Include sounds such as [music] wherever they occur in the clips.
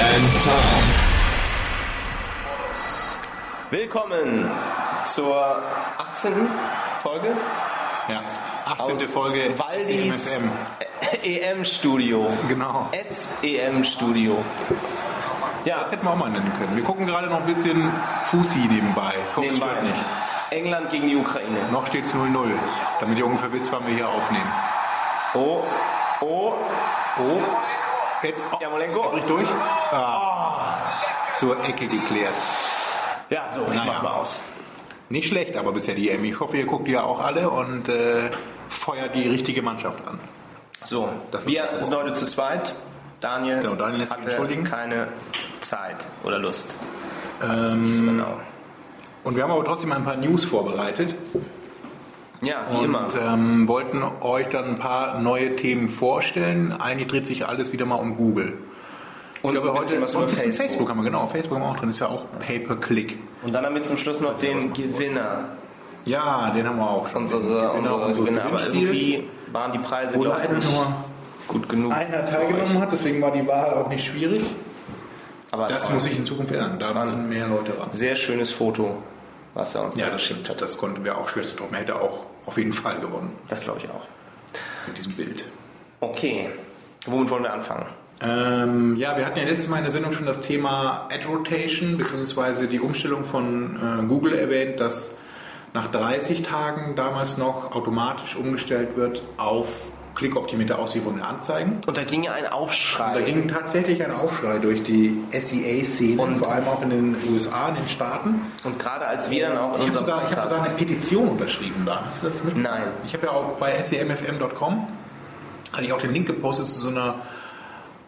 and Tom. Willkommen zur 18. Folge Ja, 18. aus Folge Waldis. EM-Studio. Genau. SEM-Studio. Ja, Das hätten wir auch mal nennen können. Wir gucken gerade noch ein bisschen Fusi nebenbei. Es nebenbei. stört nicht. England gegen die Ukraine. Noch steht es 0-0, damit ihr ungefähr wisst, wann wir hier aufnehmen. Oh, oh, oh. Jetzt, oh, Jamolenko. er bricht durch. Ah, zur Ecke geklärt. Ja, so, ich Naja. mach mal aus. Nicht schlecht, aber bisher die EM. Ich hoffe, ihr guckt ja auch alle und äh, feuert die richtige Mannschaft an. So, Das wir das sind heute zu zweit. Daniel, Genau, Daniel hatte entschuldigen. keine Zeit oder Lust. Ähm, Genau. Und wir haben aber trotzdem ein paar News vorbereitet. Ja, wie und immer. Ähm, wollten euch dann ein paar neue Themen vorstellen. Eigentlich dreht sich alles wieder mal um Google. Und ich glaube, ein heute was und über Facebook. Facebook. haben wir, genau. Facebook haben wir auch drin, ist ja auch Pay-per-Click. Und dann haben wir zum Schluss noch den Gewinner. Ja, den haben wir auch schon. Unsere, Genau, unsere unseres Gewinner. Aber irgendwie waren die Preise, Wo glaube ich, nicht nur gut genug. einer teilgenommen hat, deswegen war die Wahl auch nicht schwierig. Aber Das muss ich in Zukunft ändern. Da müssen mehr Leute ran. sehr schönes Foto, was er uns Ja, da das geschickt stimmt. hat. Das konnten wir auch schwer drauf. Man hätte auch auf jeden Fall gewonnen Das glaube ich auch. mit diesem Bild. Okay, womit wollen wir anfangen? Ähm, ja, wir hatten ja letztes Mal in der Sendung schon das Thema Ad Rotation bzw. die Umstellung von äh, Google erwähnt, dass nach 30 Tagen damals noch automatisch umgestellt wird auf klickoptimierte Auslieferung der Anzeigen. Und da ging ja ein Aufschrei. Da ging tatsächlich ein Aufschrei durch die SEA-Szene, Und- vor allem auch in den USA, in den Staaten. und gerade als wir dann auch in Ich habe unserem sogar, ich hab sogar eine Petition unterschrieben da. Hast du das mit? Nein. Ich habe ja auch bei semfm.com hatte ich auch den Link gepostet zu so einer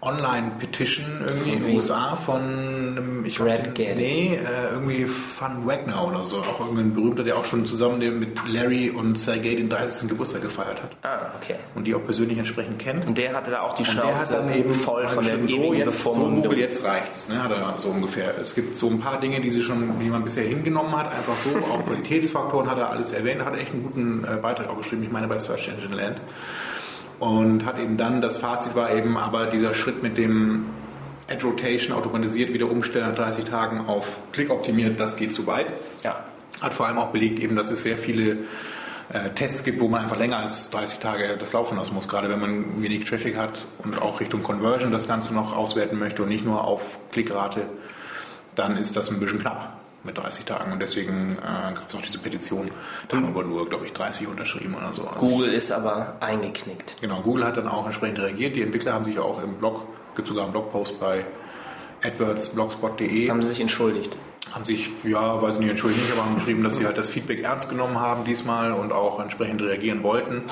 Online-Petition irgendwie in den? USA von einem, ich Brad den-. Nee, äh, irgendwie Fun Wagner oder so. Auch irgendein berühmter, der auch schon zusammen mit Larry und Sergey den 30. Geburtstag gefeiert hat. Ah, okay. Und die auch persönlich entsprechend kennt. Und der hatte da auch die Und der hat dann eben voll von der so, jetzt, so. Google, jetzt reicht's, ne, hat er so ungefähr. Es gibt so ein paar Dinge, die sie schon, die man bisher hingenommen hat, einfach so, auch [laughs] Qualitätsfaktoren hat er alles erwähnt, hat echt einen guten äh, Beitrag auch geschrieben, ich meine bei Search Engine Land. Und hat eben dann, das Fazit war eben aber dieser Schritt mit dem Ad Rotation automatisiert wieder umstellen nach 30 Tagen auf Klick optimiert, das geht zu weit. Ja. Hat vor allem auch belegt, eben, dass es sehr viele äh, Tests gibt, wo man einfach länger als 30 Tage das laufen lassen muss, gerade wenn man wenig Traffic hat und auch Richtung Conversion das Ganze noch auswerten möchte und nicht nur auf Klickrate, dann ist das ein bisschen knapp mit 30 Tagen und deswegen äh, gab es auch diese Petition. Da haben aber nur, glaube ich, 30 unterschrieben oder so. Also Google ist aber eingeknickt. Genau, Google hat dann auch entsprechend reagiert. Die Entwickler haben sich auch im Blog, gibt sogar einen Blogpost bei adwordsblogspot.de Haben sie sich entschuldigt. haben sich, ja, weiß ich nicht, entschuldigt nicht, aber haben geschrieben, dass sie halt das Feedback ernst genommen haben diesmal und auch entsprechend reagieren wollten.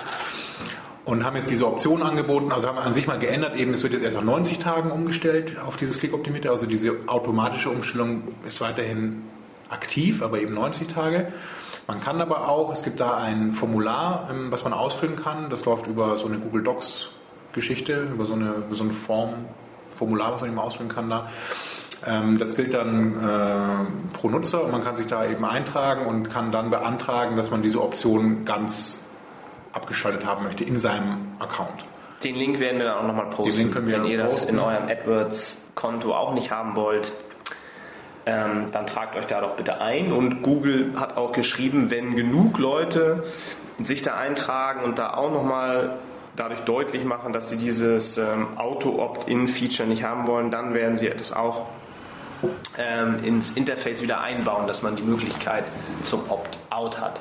Und haben jetzt diese Option angeboten, also haben an sich mal geändert, eben es wird jetzt erst nach 90 Tagen umgestellt auf dieses Klickoptimierte, also diese automatische Umstellung ist weiterhin aktiv, aber eben 90 Tage. Man kann aber auch, es gibt da ein Formular, ähm, was man ausfüllen kann, das läuft über so eine Google Docs Geschichte, über so eine, über so eine Form, Formular, was man eben ausfüllen kann da. Ähm, Das gilt dann äh, pro Nutzer und man kann sich da eben eintragen und kann dann beantragen, dass man diese Option ganz abgeschaltet haben möchte in seinem Account. Den Link werden wir dann auch nochmal posten. Den Link können wir Wenn ihr das posten. in eurem AdWords-Konto auch nicht haben wollt, ähm, dann tragt euch da doch bitte ein. Und Google hat auch geschrieben, wenn genug Leute sich da eintragen und da auch nochmal dadurch deutlich machen, dass sie dieses ähm, Auto-Opt-in-Feature nicht haben wollen, dann werden sie das auch ähm, ins Interface wieder einbauen, dass man die Möglichkeit zum Opt-out hat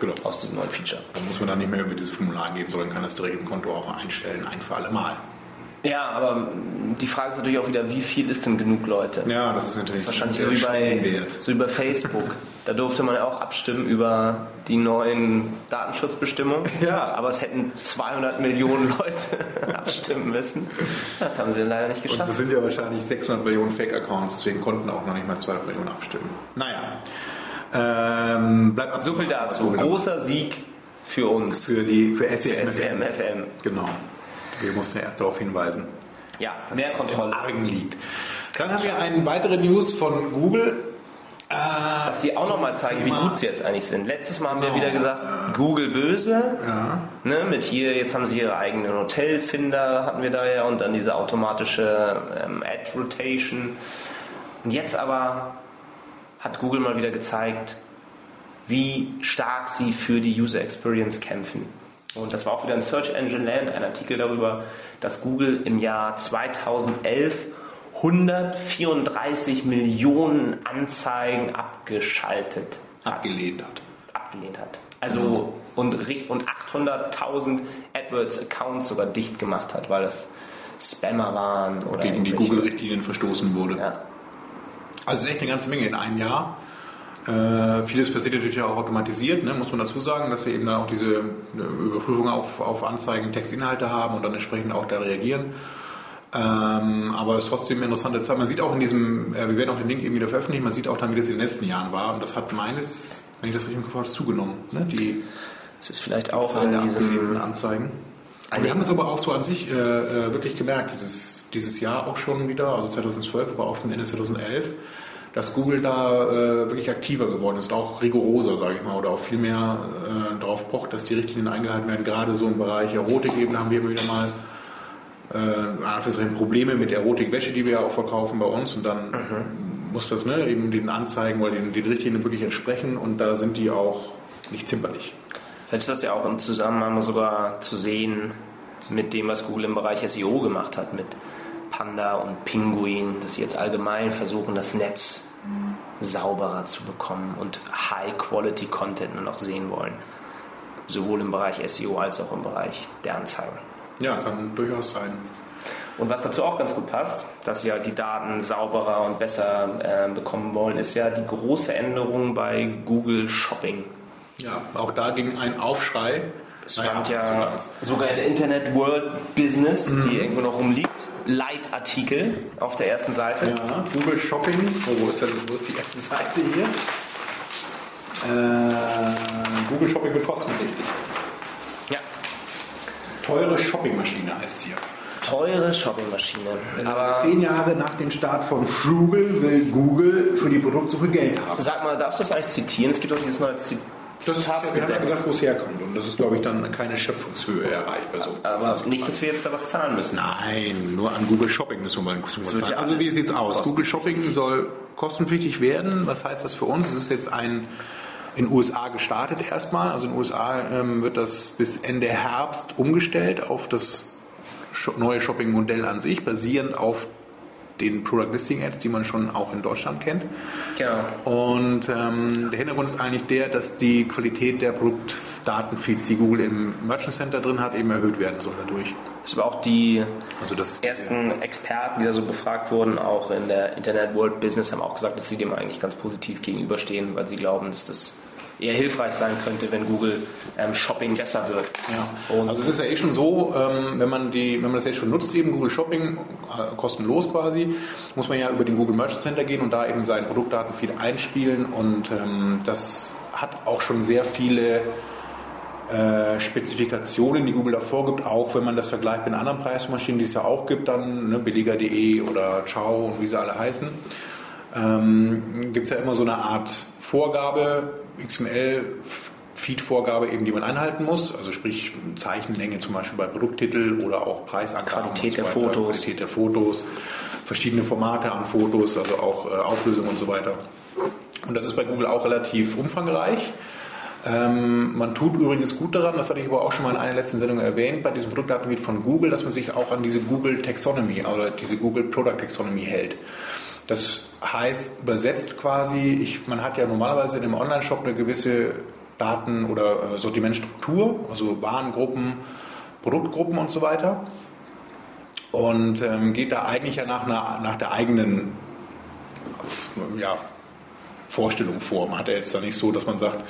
Genau. aus diesem neuen Feature. Dann muss man dann nicht mehr über dieses Formular gehen, sondern kann das direkt im Konto auch einstellen, ein für alle Mal. Ja, aber die Frage ist natürlich auch wieder, wie viel ist denn genug Leute? Ja, das ist natürlich Das ist wahrscheinlich so wie, bei, so wie bei Facebook. Da durfte man ja auch abstimmen über die neuen Datenschutzbestimmungen. [laughs] Ja. Aber es hätten 200 Millionen Leute [laughs] abstimmen müssen. Das haben sie leider nicht Und geschafft. das sind ja wahrscheinlich 600 Millionen Fake-Accounts, deswegen konnten auch noch nicht mal 200 Millionen abstimmen. Naja. Ähm, bleibt ab So viel dazu. Großer Sieg für uns. Für die, für SCM. SCMFM. Genau. Wir mussten erst darauf hinweisen. Ja, mehr Kontrolle. Argen liegt. Dann haben wir eine weitere News von Google. Äh, Dass die auch nochmal zeigen, wie Thema- gut sie jetzt eigentlich sind. Letztes Mal haben wir Genau. wieder gesagt, Google böse. Ja. Ne, mit hier, jetzt haben sie ihre eigenen Hotelfinder, hatten wir da ja, und dann diese automatische ähm, Ad Rotation. Und jetzt aber hat Google mal wieder gezeigt, wie stark sie für die User Experience kämpfen. Und das war auch wieder ein Search Engine Land, ein Artikel darüber, dass Google im Jahr 2011 134 Millionen Anzeigen abgeschaltet abgelehnt hat. abgelehnt hat. Also und, und 800.000 AdWords-Accounts sogar dicht gemacht hat, weil das Spammer waren oder Gegen die Google-Richtlinien verstoßen wurde. Ja. Also echt eine ganze Menge in einem Jahr. Äh, vieles passiert natürlich auch automatisiert, ne, muss man dazu sagen, dass wir eben dann auch diese äh, Überprüfung auf, auf Anzeigen, Textinhalte haben und dann entsprechend auch da reagieren. Ähm, aber es ist trotzdem interessante Zeit. Man sieht auch in diesem, äh, wir werden auch den Link eben wieder veröffentlichen, man sieht auch dann, wie das in den letzten Jahren war. Und das hat meines, wenn ich das richtig im Kopf habe, zugenommen. Ne? Die Es ist vielleicht auch Zahl in diesem Anzeigen. Eine- wir haben es aber auch so an sich äh, äh, wirklich gemerkt, dieses, dieses Jahr auch schon wieder, also 2012, aber auch schon Ende 2011, dass Google da äh, wirklich aktiver geworden ist, auch rigoroser, sage ich mal, oder auch viel mehr äh, darauf pocht, dass die Richtlinien eingehalten werden. Gerade so im Bereich Erotik eben haben wir immer wieder mal äh, Probleme mit Erotikwäsche, die wir ja auch verkaufen bei uns und dann muss das ne, eben den Anzeigen oder den, den Richtlinien wirklich entsprechen und da sind die auch nicht zimperlich. Vielleicht ist das ja auch im Zusammenhang sogar zu sehen mit dem, was Google im Bereich SEO gemacht hat, mit Panda und Pinguin, dass sie jetzt allgemein versuchen, das Netz sauberer zu bekommen und High-Quality-Content nur noch sehen wollen. Sowohl im Bereich SEO als auch im Bereich der Anzeigen. Ja, kann durchaus sein. Und was dazu auch ganz gut passt, dass sie halt die Daten sauberer und besser äh, bekommen wollen, ist ja die große Änderung bei Google Shopping. Ja, auch da ging ein Aufschrei. Es stand ja ganz. sogar in der Internet World Business, die irgendwo noch rumliegt, Leitartikel auf der ersten Seite. Ja, Google Shopping. Oh, wo ist, denn, wo ist die erste Seite hier? Äh, Google Shopping wird kostenpflichtig. Ja, Teure Shoppingmaschine heißt hier. teure Shoppingmaschine. Aber Aber zehn Jahre nach dem Start von Frugal will Google für die Produktsuche Geld haben. sag mal, darfst du das eigentlich zitieren? Es gibt doch dieses neue Zi- Das ist, wir haben ja gesagt, wo es herkommt. Und das ist, glaube ich, dann keine Schöpfungshöhe erreicht bei so. Aber nicht, dass wir jetzt da was zahlen müssen. Nein, nur an Google Shopping müssen wir mal was sagen. ja Also wie alles sieht's aus? Google Shopping soll kostenpflichtig werden. Was heißt das für uns? Es ist jetzt ein in den USA gestartet erstmal. Also in den USA ähm, wird das bis Ende Herbst umgestellt auf das neue Shopping-Modell an sich, basierend auf den Product Listing Ads, die man schon auch in Deutschland kennt. Genau. Und ähm, der Hintergrund ist eigentlich der, dass die Qualität der Produktdatenfeeds, die Google im Merchant Center drin hat, eben erhöht werden soll dadurch. Das war auch die Also das ersten Experten, die da so befragt wurden, auch in der Internet World Business, haben auch gesagt, dass sie dem eigentlich ganz positiv gegenüberstehen, weil sie glauben, dass das eher hilfreich sein könnte, wenn Google ähm, Shopping besser wird. Ja, Und also es ist ja eh schon so, ähm, wenn man die, wenn man das jetzt schon nutzt, eben Google Shopping, äh, kostenlos quasi, muss man ja über den Google Merchant Center gehen und da eben seinen Produktdatenfeed einspielen und ähm, das hat auch schon sehr viele äh, Spezifikationen, die Google da vorgibt, auch wenn man das vergleicht mit anderen Preismaschinen, die es ja auch gibt, dann ne, billiger.de oder Ciao und wie sie alle heißen, ähm, gibt es ja immer so eine Art Vorgabe, XML, Feed-Vorgabe eben, die man einhalten muss, also sprich Zeichenlänge zum Beispiel bei Produkttitel oder auch Preisangaben Qualität und so der Fotos. Qualität der Fotos, verschiedene Formate an Fotos, also auch äh, Auflösung und so weiter. Und das ist bei Google auch relativ umfangreich. Ähm, man tut übrigens gut daran, das hatte ich aber auch schon mal in einer letzten Sendung erwähnt, bei diesem Produktdatenfeed von Google, dass man sich auch an diese Google Taxonomy oder diese Google Product Taxonomy hält. Das heißt übersetzt quasi, ich, man hat ja normalerweise in einem Online-Shop eine gewisse Daten- oder äh, Sortimentstruktur, also Warengruppen, Produktgruppen und so weiter. Und ähm, geht da eigentlich ja nach, einer, nach der eigenen ja, Vorstellungen vor. Man hat ja jetzt da nicht so, dass man sagt,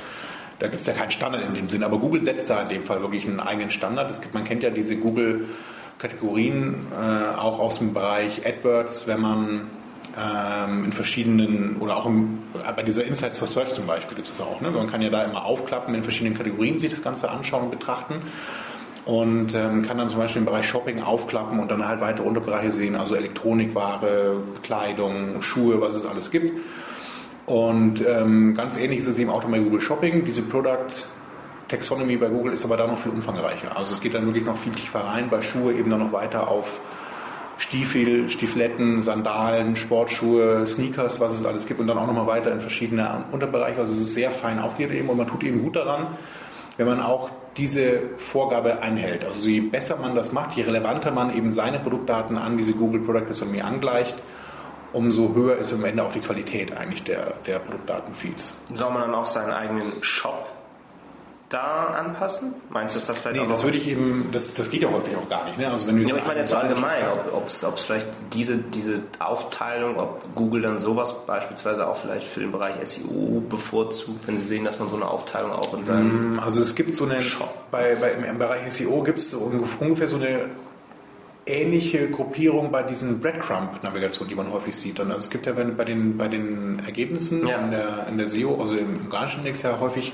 da gibt es ja keinen Standard in dem Sinn, aber Google setzt da in dem Fall wirklich einen eigenen Standard. Es gibt, man kennt ja diese Google-Kategorien äh, auch aus dem Bereich AdWords, wenn man in verschiedenen oder auch im, bei dieser Insights for Search zum Beispiel gibt es das auch. Ne? Man kann ja da immer aufklappen, in verschiedenen Kategorien sich das Ganze anschauen und betrachten und ähm, kann dann zum Beispiel im Bereich Shopping aufklappen und dann halt weitere Unterbereiche sehen, also Elektronikware, Bekleidung, Schuhe, was es alles gibt. Und ähm, ganz ähnlich ist es eben auch bei Google Shopping. Diese Product Taxonomy bei Google ist aber da noch viel umfangreicher. Also es geht dann wirklich noch viel tiefer rein, bei Schuhe eben dann noch weiter auf Stiefel, Stiefletten, Sandalen, Sportschuhe, Sneakers, was es alles gibt und dann auch nochmal weiter in verschiedene Unterbereiche. Also es ist sehr fein aufgegliedert eben und man tut eben gut daran, wenn man auch diese Vorgabe einhält. Also je besser man das macht, je relevanter man eben seine Produktdaten an diese Google Product Taxonomy angleicht, umso höher ist am Ende auch die Qualität eigentlich der, der Produktdatenfeeds. Soll man dann auch seinen eigenen Shop da anpassen? Meinst du, ist das vielleicht nee, das würde ich eben, das, das geht ja häufig auch gar nicht. Ne? Also wenn du Ja, aber ich meine jetzt so allgemein, ob es ob es vielleicht diese, diese Aufteilung, ob Google dann sowas beispielsweise auch vielleicht für den Bereich SEO bevorzugt, wenn sie sehen, dass man so eine Aufteilung auch in seinem... Also es gibt so eine, Shop. bei, bei, im, Bereich SEO gibt es ungefähr so eine ähnliche Gruppierung bei diesen Breadcrumb-Navigationen, die man häufig sieht. Dann, also es gibt ja bei den, bei den Ergebnissen Ja. in, der, in der SEO, also im organischen Index ja häufig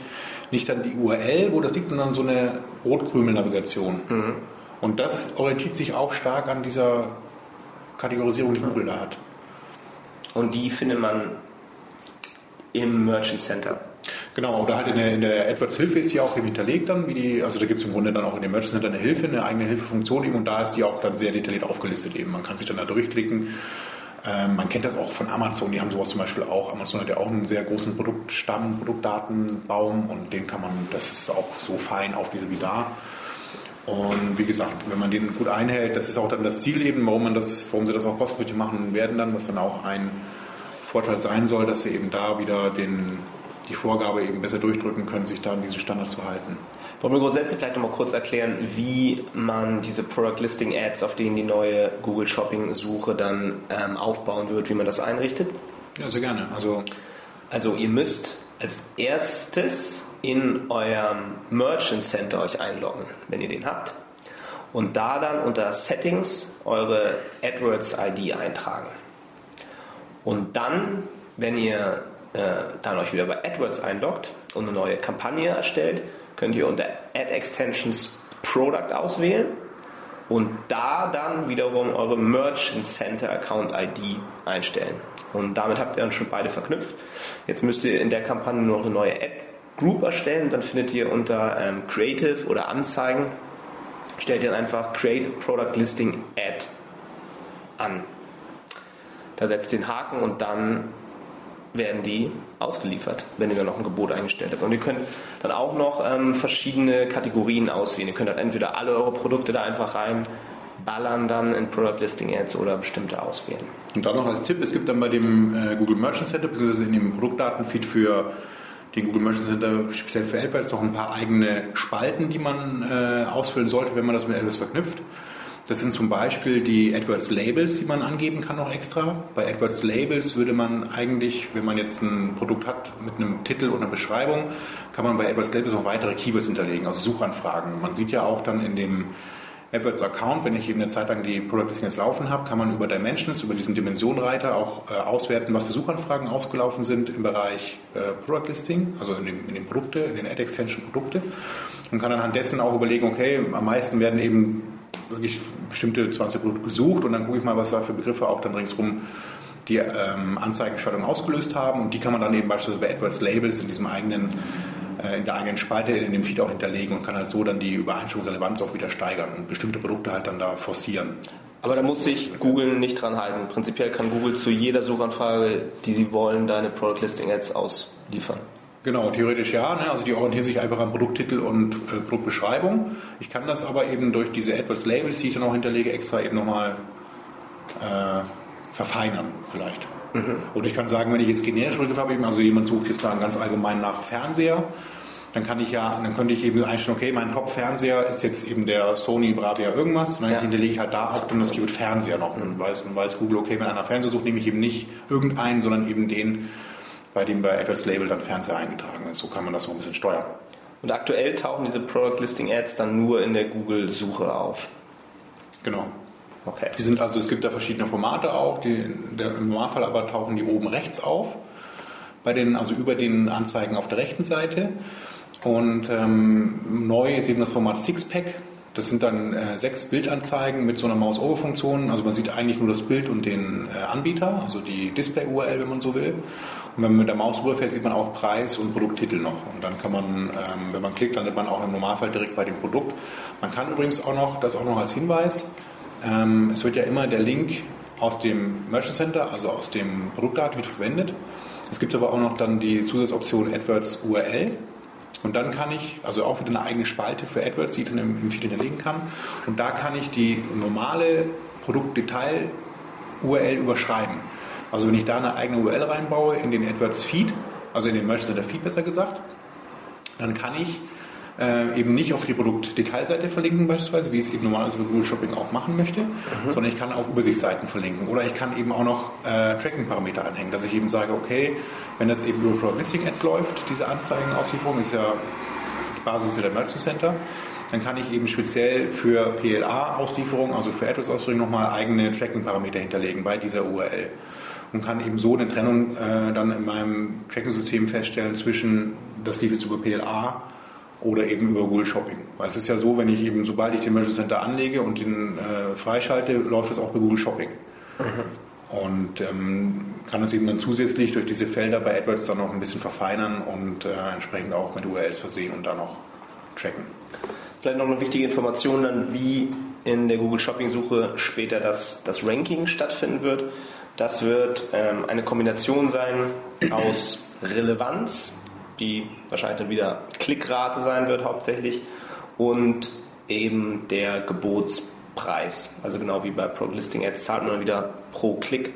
nicht dann die URL, wo das liegt, sondern so eine Rotkrümel-Navigation. Mhm. Und das orientiert sich auch stark an dieser Kategorisierung, die Google da hat. Und die findet man im Merchant Center. Genau, oder halt in der, in der AdWords-Hilfe ist die auch eben hinterlegt dann, wie die, also da gibt es im Grunde dann auch in dem Merchant Center eine Hilfe, eine eigene Hilfefunktion eben und da ist die auch dann sehr detailliert aufgelistet eben. Man kann sich dann da durchklicken. Ähm, man kennt das auch von Amazon, die haben sowas zum Beispiel auch. Amazon hat ja auch einen sehr großen Produktstamm, Produktdatenbaum und den kann man, das ist auch so fein aufgelistet wie da. Und wie gesagt, wenn man den gut einhält, das ist auch dann das Ziel eben, warum man das, warum sie das auch kostenpflichtig machen werden dann, was dann auch ein Vorteil sein soll, dass sie eben da wieder den, die Vorgabe eben besser durchdrücken können, sich da an diese Standards zu halten. Wollen wir grundsätzlich vielleicht nochmal kurz erklären, wie man diese Product Listing Ads, auf denen die neue Google Shopping Suche dann ähm, aufbauen wird, wie man das einrichtet? Ja, sehr gerne. Also Also ihr müsst als erstes in eurem Merchant Center euch einloggen, wenn ihr den habt. Und da dann unter Settings eure AdWords ID eintragen. Und dann, wenn ihr äh, dann euch wieder bei AdWords einloggt und eine neue Kampagne erstellt, könnt ihr unter Ad Extensions Product auswählen und da dann wiederum eure Merchant Center Account ID einstellen. Und damit habt ihr dann schon beide verknüpft. Jetzt müsst ihr in der Kampagne nur noch eine neue Ad Group erstellen. Dann findet ihr unter ähm, Creative oder Anzeigen, stellt ihr dann einfach Create Product Listing Ad an. Da setzt den Haken und dann werden die ausgeliefert, wenn ihr dann noch ein Gebot eingestellt habt. Und ihr könnt dann auch noch ähm, verschiedene Kategorien auswählen. Ihr könnt dann entweder alle eure Produkte da einfach rein ballern dann in Product Listing Ads oder bestimmte auswählen. Und dann noch als Tipp, es gibt dann bei dem äh, Google Merchant Center, beziehungsweise in dem Produktdatenfeed für den Google Merchant Center, speziell für AdWords, noch ein paar eigene Spalten, die man äh, ausfüllen sollte, wenn man das mit AdWords verknüpft. Das sind zum Beispiel die AdWords Labels, die man angeben kann noch extra. Bei AdWords Labels würde man eigentlich, wenn man jetzt ein Produkt hat mit einem Titel und einer Beschreibung, kann man bei AdWords Labels noch weitere Keywords hinterlegen, also Suchanfragen. Man sieht ja auch dann in dem AdWords Account, wenn ich eben eine Zeit lang die Product Listings laufen habe, kann man über Dimensions, über diesen Dimensionenreiter auch äh, auswerten, was für Suchanfragen ausgelaufen sind im Bereich äh, Product Listing, also in, dem, in den Produkte, in den Ad Extension Produkte und kann anhand dessen auch überlegen, okay, am meisten werden eben wirklich bestimmte 20 Produkte gesucht und dann gucke ich mal, was da für Begriffe auch dann ringsrum die ähm, Anzeigenschaltung ausgelöst haben und die kann man dann eben beispielsweise bei AdWords Labels in diesem eigenen äh, in der eigenen Spalte in dem Feed auch hinterlegen und kann halt so dann die Übereinstimmung Relevanz auch wieder steigern und bestimmte Produkte halt dann da forcieren. Aber da muss sich Google nicht dran halten. Prinzipiell kann Google zu jeder Suchanfrage, die sie wollen, deine Product Listing Ads ausliefern. Genau, theoretisch ja. Ne? Also die orientieren sich einfach an Produkttitel und äh, Produktbeschreibung. Ich kann das aber eben durch diese AdWords Labels, die ich dann auch hinterlege, extra eben nochmal äh, verfeinern vielleicht. Oder ich kann sagen, wenn ich jetzt generische Begriffe habe, eben, also jemand sucht jetzt dann ganz allgemein nach Fernseher, dann kann ich ja, dann könnte ich eben einstellen, okay, mein Top-Fernseher ist jetzt eben der Sony Bravia irgendwas, und dann Ja. hinterlege ich halt da auch dann das Keyword Fernseher noch. Und weiß, und weiß Google, okay, wenn einer Fernseher sucht, nehme ich eben nicht irgendeinen, sondern eben den, bei dem bei AdWords Label dann Fernseher eingetragen ist. So kann man das noch ein bisschen steuern. Und aktuell tauchen diese Product Listing Ads dann nur in der Google-Suche auf. Genau. Okay. Die sind also, es gibt da verschiedene Formate auch, die, der, im Normalfall aber tauchen die oben rechts auf, bei den, also über den Anzeigen auf der rechten Seite. Und ähm, neu ist eben das Format Sixpack. Das sind dann äh, sechs Bildanzeigen mit so einer Mouse-Over-Funktion. Also man sieht eigentlich nur das Bild und den äh, Anbieter, also die Display-URL, wenn man so will. Und wenn man mit der Maus rüberfährt, sieht man auch Preis und Produkttitel noch. Und dann kann man, ähm, wenn man klickt, landet man auch im Normalfall direkt bei dem Produkt. Man kann übrigens auch noch, das auch noch als Hinweis, ähm, es wird ja immer der Link aus dem Merchant Center, also aus dem Produktdaten, wird verwendet. Es gibt aber auch noch dann die Zusatzoption AdWords URL. Und dann kann ich, also auch wieder eine eigene Spalte für AdWords, die ich dann im, im Feed hinterlegen kann. Und da kann ich die normale Produktdetail-URL überschreiben. Also wenn ich da eine eigene URL reinbaue in den AdWords Feed, also in den Merchant Center Feed besser gesagt, dann kann ich äh, eben nicht auf die Produktdetailseite verlinken beispielsweise, wie ich es eben normalerweise bei Google Shopping auch machen möchte, mhm. sondern ich kann auf Übersichtsseiten verlinken. Oder ich kann eben auch noch äh, Tracking-Parameter anhängen, dass ich eben sage, okay, wenn das eben über Product Listing Ads läuft, diese Anzeigenauslieferung ist ja die Basis der Merchant Center, dann kann ich eben speziell für PLA-Auslieferung, also für Address-Auslieferung nochmal eigene Tracking-Parameter hinterlegen bei dieser URL und kann eben so eine Trennung äh, dann in meinem Tracking-System feststellen zwischen, das lief jetzt über PLA oder eben über Google Shopping. Weil es ist ja so, wenn ich eben, sobald ich den Merchant Center anlege und den äh, freischalte, läuft das auch bei Google Shopping. Mhm. Und ähm, kann es eben dann zusätzlich durch diese Felder bei AdWords dann noch ein bisschen verfeinern und äh, entsprechend auch mit URLs versehen und dann noch tracken. Vielleicht noch eine wichtige Information dann, wie in der Google Shopping Suche später das, das Ranking stattfinden wird. Das wird ähm, eine Kombination sein aus Relevanz, die wahrscheinlich dann wieder Klickrate sein wird hauptsächlich und eben der Gebotspreis. Also genau wie bei Pro Listing Ads zahlt man wieder pro Klick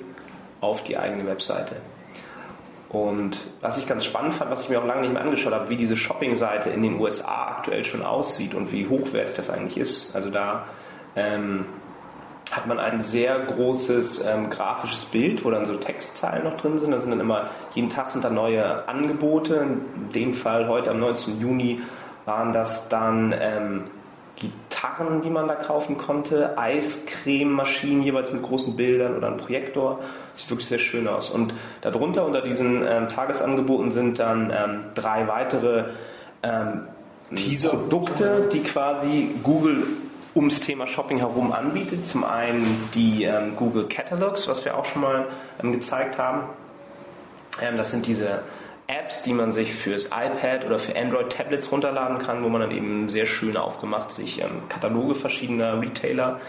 auf die eigene Webseite. Und was ich ganz spannend fand, was ich mir auch lange nicht mehr angeschaut habe, wie diese Shopping-Seite in den USA aktuell schon aussieht und wie hochwertig das eigentlich ist. Also da ähm, hat man ein sehr großes ähm, grafisches Bild, wo dann so Textzeilen noch drin sind. Da sind dann immer, jeden Tag sind da neue Angebote. In dem Fall heute am 19. Juni waren das dann ähm, Gitarren, die man da kaufen konnte, Eiscrememaschinen jeweils mit großen Bildern oder ein Projektor. Sieht wirklich sehr schön aus. Und darunter unter diesen ähm, Tagesangeboten sind dann ähm, drei weitere ähm, Produkte, die quasi Google ums Thema Shopping herum anbietet. Zum einen die ähm, Google Catalogs, was wir auch schon mal ähm, gezeigt haben. Ähm, das sind diese Apps, die man sich fürs iPad oder für Android-Tablets runterladen kann, wo man dann eben sehr schön aufgemacht sich ähm, Kataloge verschiedener Retailer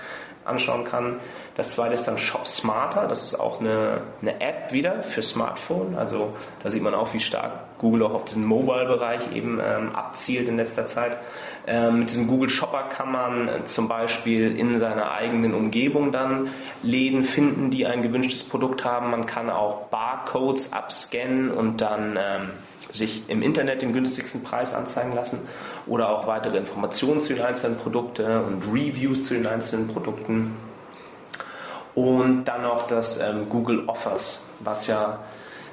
anschauen kann. Das zweite ist dann Shop Smarter. Das ist auch eine, eine App wieder für Smartphone. Also da sieht man auch, wie stark Google auch auf diesen Mobile-Bereich eben ähm, abzielt in letzter Zeit. Ähm, mit diesem Google Shopper kann man äh, zum Beispiel in seiner eigenen Umgebung dann Läden finden, die ein gewünschtes Produkt haben. Man kann auch Barcodes abscannen und dann ähm, sich im Internet den günstigsten Preis anzeigen lassen oder auch weitere Informationen zu den einzelnen Produkten und Reviews zu den einzelnen Produkten. Und dann noch das ähm, Google Offers, was ja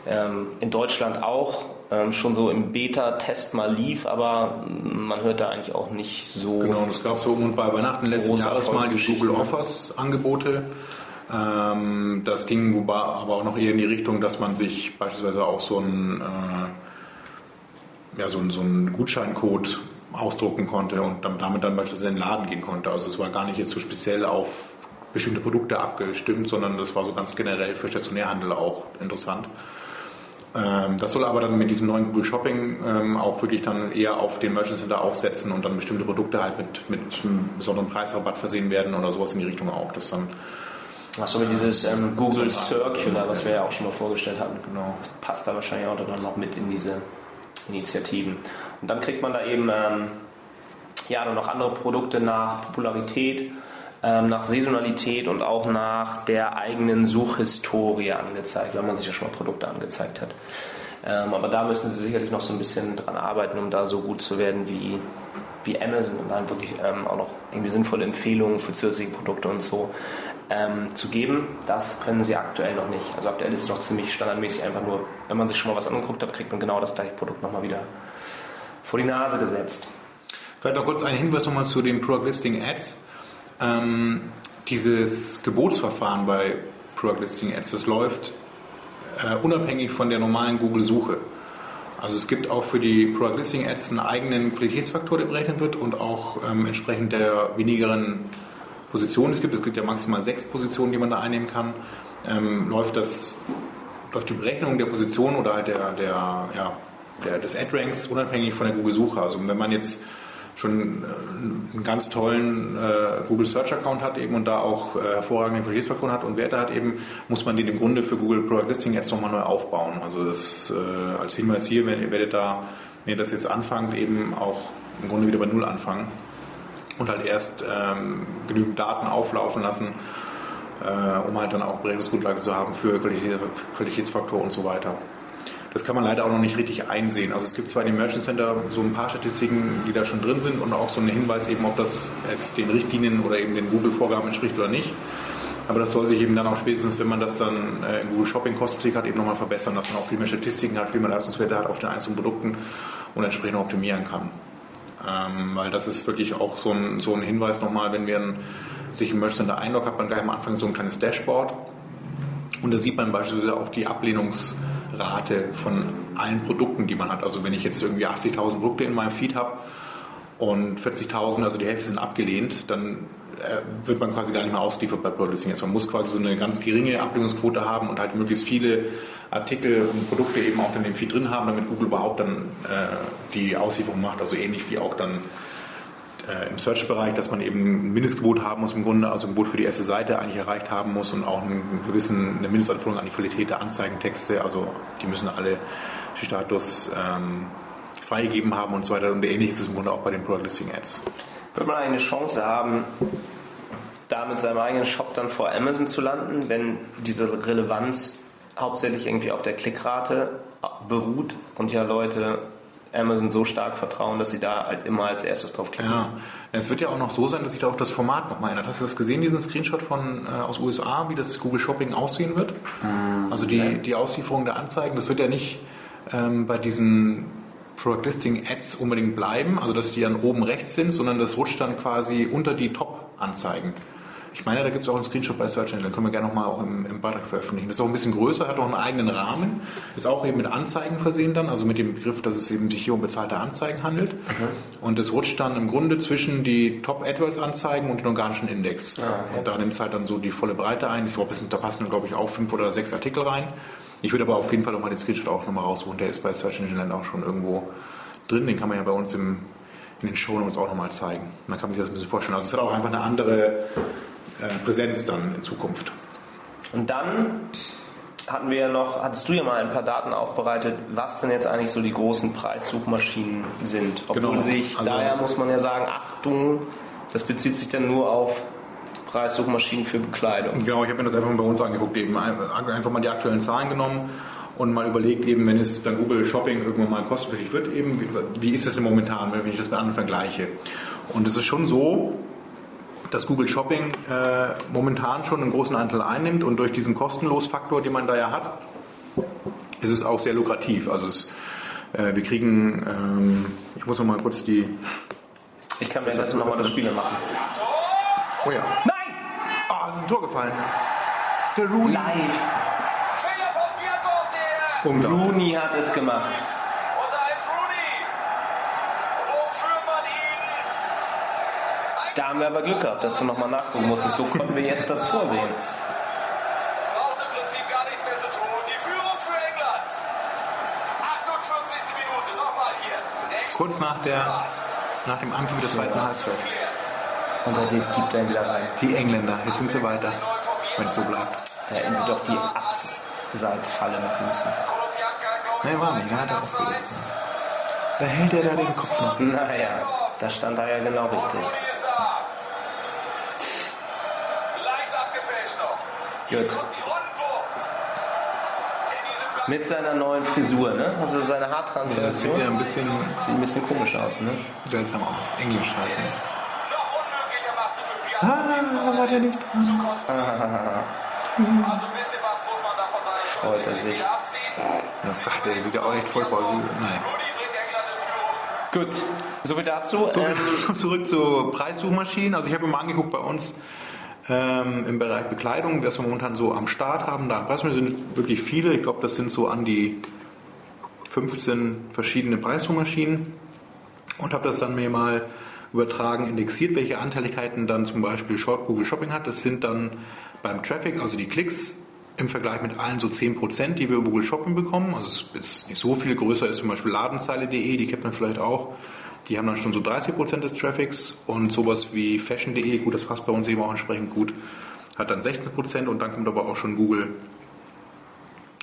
ähm, in Deutschland auch ähm, schon so im Beta-Test mal lief, aber man hört da eigentlich auch nicht so. Genau, es gab so um und bei Weihnachten letzten Jahres mal die Google Offers Angebote. Ähm, das ging aber auch noch eher in die Richtung, dass man sich beispielsweise auch so ein äh, ja, so, so einen Gutscheincode ausdrucken konnte und damit dann beispielsweise in den Laden gehen konnte. Also es war gar nicht jetzt so speziell auf bestimmte Produkte abgestimmt, sondern das war so ganz generell für Stationärhandel auch interessant. Ähm, das soll aber dann mit diesem neuen Google Shopping ähm, auch wirklich dann eher auf den Merchant Center aufsetzen und dann bestimmte Produkte halt mit, mit einem besonderen Preisrabatt versehen werden oder sowas in die Richtung auch. Das dann Achso, wie dieses ähm, Google Circular, was wir ja auch schon mal vorgestellt hatten. Genau. Das passt da wahrscheinlich auch dann noch mit in diese Initiativen. Und dann kriegt man da eben ähm, ja noch andere Produkte nach Popularität, ähm, nach Saisonalität und auch nach der eigenen Suchhistorie angezeigt, wenn man sich ja schon mal Produkte angezeigt hat. Ähm, aber da müssen sie sicherlich noch so ein bisschen dran arbeiten, um da so gut zu werden wie wie Amazon und dann wirklich ähm, auch noch irgendwie sinnvolle Empfehlungen für zusätzliche Produkte und so ähm, zu geben. Das können sie aktuell noch nicht. Also aktuell ist es noch ziemlich standardmäßig einfach nur, wenn man sich schon mal was angeguckt hat, kriegt man genau das gleiche Produkt nochmal wieder vor die Nase gesetzt. Vielleicht noch kurz einen Hinweis nochmal zu den Product Listing Ads. Ähm, dieses Gebotsverfahren bei Product Listing Ads, das läuft äh, unabhängig von der normalen Google-Suche. Also es gibt auch für die Product Listing Ads einen eigenen Qualitätsfaktor, der berechnet wird und auch ähm, entsprechend der wenigeren Positionen es gibt. Es gibt ja maximal sechs Positionen, die man da einnehmen kann. Ähm, läuft das läuft die Berechnung der Position oder halt der, der, ja, der, des Ad-Ranks unabhängig von der Google-Suche. Also wenn man jetzt schon äh, einen ganz tollen äh, Google Search Account hat eben und da auch äh, hervorragende Qualitätsfaktoren hat und Werte hat eben, muss man den im Grunde für Google Product Listing jetzt nochmal neu aufbauen. Also das äh, als Hinweis hier, wenn ihr werdet da, wenn ihr das jetzt anfangt, eben auch im Grunde wieder bei Null anfangen und halt erst ähm, genügend Daten auflaufen lassen, äh, um halt dann auch Berechnungsgrundlage zu haben für Qualitätsfaktoren und so weiter. Das kann man leider auch noch nicht richtig einsehen. Also es gibt zwar in dem Merchant Center so ein paar Statistiken, die da schon drin sind und auch so einen Hinweis eben, ob das jetzt den Richtlinien oder eben den Google-Vorgaben entspricht oder nicht. Aber das soll sich eben dann auch spätestens, wenn man das dann äh, in Google Shopping Kosmetik hat, eben nochmal verbessern, dass man auch viel mehr Statistiken hat, viel mehr Leistungswerte hat auf den einzelnen Produkten und entsprechend optimieren kann. Ähm, weil das ist wirklich auch so ein, so ein Hinweis nochmal, wenn ein, sich im Merch Center einloggt, hat man gleich am Anfang so ein kleines Dashboard und da sieht man beispielsweise auch die Ablehnungsrate von allen Produkten, die man hat. Also wenn ich jetzt irgendwie 80.000 Produkte in meinem Feed habe und 40.000, also die Hälfte sind abgelehnt, dann äh, wird man quasi gar nicht mehr ausgeliefert bei Product Listing. Also man muss quasi so eine ganz geringe Ablehnungsquote haben und halt möglichst viele Artikel und Produkte eben auch in dem Feed drin haben, damit Google überhaupt dann äh, die Auslieferung macht. Also ähnlich wie auch dann äh, im Search-Bereich, dass man eben ein Mindestgebot haben muss im Grunde, also ein Gebot für die erste Seite eigentlich erreicht haben muss und auch einen gewissen, eine Mindestanforderung an die Qualität der Anzeigentexte, also die müssen alle Status ähm, freigegeben haben und so weiter. Und ähnlich ist es im Grunde auch bei den Product Listing Ads. Wird man eine Chance haben, da mit seinem eigenen Shop dann vor Amazon zu landen, wenn diese Relevanz hauptsächlich irgendwie auf der Klickrate beruht und ja Leute Amazon so stark vertrauen, dass sie da halt immer als erstes drauf klicken. Ja, es wird ja auch noch so sein, dass sich da auch das Format nochmal ändert. Hast du das gesehen, diesen Screenshot von äh, aus USA, wie das Google Shopping aussehen wird? Mhm. Also die, die Auslieferung der Anzeigen, das wird ja nicht ähm, bei diesen Product Listing Ads unbedingt bleiben, also dass die dann oben rechts sind, sondern das rutscht dann quasi unter die Top-Anzeigen. Ich meine, da gibt es auch einen Screenshot bei Search Engine, den können wir gerne nochmal auch im, im Beitrag veröffentlichen. Das ist auch ein bisschen größer, hat auch einen eigenen Rahmen, ist auch eben mit Anzeigen versehen dann, also mit dem Begriff, dass es eben sich hier um bezahlte Anzeigen handelt. Mhm. Und es rutscht dann im Grunde zwischen die Top AdWords Anzeigen und den organischen Index. Ah, okay. Und da nimmt es halt dann so die volle Breite ein. Ich glaube, da passen dann, glaube ich, auch fünf oder sechs Artikel rein. Ich würde aber auf jeden Fall nochmal den Screenshot auch nochmal rausholen. Der ist bei Search Engine Land auch schon irgendwo drin. Den kann man ja bei uns im, in den Show Notes auch nochmal zeigen. Dann kann man sich das ein bisschen vorstellen. Also es hat auch einfach eine andere äh, Präsenz dann in Zukunft. Und dann hatten wir ja noch, hattest du ja mal ein paar Daten aufbereitet, was denn jetzt eigentlich so die großen Preissuchmaschinen sind. Obwohl genau. sich, also, daher muss man ja sagen, Achtung, das bezieht sich dann nur auf Preissuchmaschinen für Bekleidung. Genau, ich habe mir das einfach mal bei uns angeguckt, eben einfach mal die aktuellen Zahlen genommen und mal überlegt, eben wenn es dann Google Shopping irgendwann mal kostenpflichtig wird, eben wie, wie ist das denn momentan, wenn ich das mit anderen vergleiche. Und es ist schon so, dass Google Shopping äh, momentan schon einen großen Anteil einnimmt und durch diesen Kostenlosfaktor, den man da ja hat, ist es auch sehr lukrativ. Also es, äh, wir kriegen, ähm, ich muss noch mal kurz die. Ich kann währenddessen nochmal das Spiel machen. Oh ja. Nein! Ah, oh, es ist ein Tor gefallen. Der Rooney. Live. Rooney hat es gemacht. Da haben wir aber Glück gehabt, dass du nochmal nachgucken musstest. So konnten wir jetzt das Tor sehen. Braucht im Prinzip gar nichts mehr zu tun. Die Führung für England. 48. Minute, nochmal hier. Kurz nach, der, nach dem Anfang der zweiten Halbzeit. Und da gibt er wieder rein. Die Engländer, jetzt sind sie weiter, wenn es so bleibt. Da hätten sie doch die Abseitsfalle machen müssen. Nee, war nicht, hat er ausgelöst. Da hält er da den Kopf noch. Naja, da stand er ja genau richtig. Gut. Mit seiner neuen Frisur, ne? Also seine Ja, das sieht ja ein bisschen Sieht ein bisschen komisch aus, ne? seltsam aus. Englisch halt. ne? Noch unmöglicher machte für Piazza Ah, war der nicht zu kontrollieren. [laughs] Also ein bisschen was muss man da von seiner Freut er sich. Das, ach, der sieht ja auch echt voll aus. Nein. Gut, soviel dazu. So, Ähm, zurück zu Preissuchmaschinen. Also ich habe mir mal angeguckt bei uns ähm, im Bereich Bekleidung, was wir momentan so am Start haben. Da sind wirklich viele. Ich glaube, das sind so an die 15 verschiedene Preissuchmaschinen. Und habe das dann mir mal übertragen, indexiert, welche Anteiligkeiten dann zum Beispiel Google Shopping hat. Das sind dann beim Traffic, also die Klicks, im Vergleich mit allen so 10%, die wir über Google Shopping bekommen. Also es ist nicht so viel größer ist zum Beispiel Ladenzeile.de, die kennt man vielleicht auch. Die haben dann schon so 30% des Traffics und sowas wie Fashion.de, gut, das passt bei uns eben auch entsprechend gut, hat dann 16% und dann kommt aber auch schon Google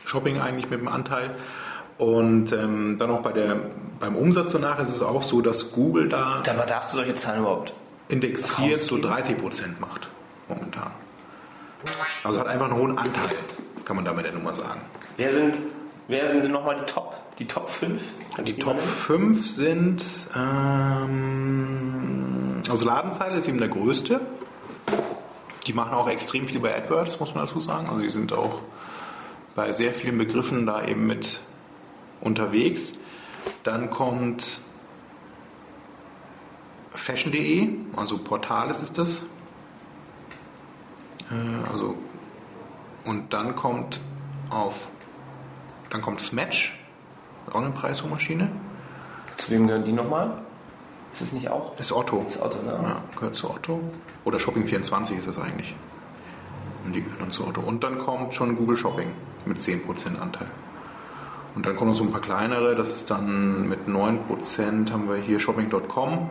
Shopping eigentlich mit dem Anteil. Und ähm, dann auch bei der, beim Umsatz danach ist es auch so, dass Google da aber darfst du solche Zahlen überhaupt? indexiert so rausgeben? 30% macht momentan. Also hat einfach einen hohen Anteil, kann man damit ja nun mal sagen. Wer sind, wer sind denn nochmal die Top? Die Top 5? Die Top 5 sind, ähm, also Ladenzeile ist eben der größte. Die machen auch extrem viel bei AdWords, muss man dazu sagen. Also die sind auch bei sehr vielen Begriffen da eben mit unterwegs. Dann kommt fashion.de, also Portales ist das. Äh, also und dann kommt auf dann kommt Smatch, auch eine Preissuchmaschine. Zu wem gehören die nochmal? Ist es nicht auch? Ist Otto. Das Auto, ne? Ja, gehört zu Otto. Oder Shopping24 ist das eigentlich. Und die gehören dann zu Otto. Und dann kommt schon Google Shopping mit 10% Anteil. Und dann kommen noch so ein paar kleinere, das ist dann mit 9% haben wir hier Shopping.com.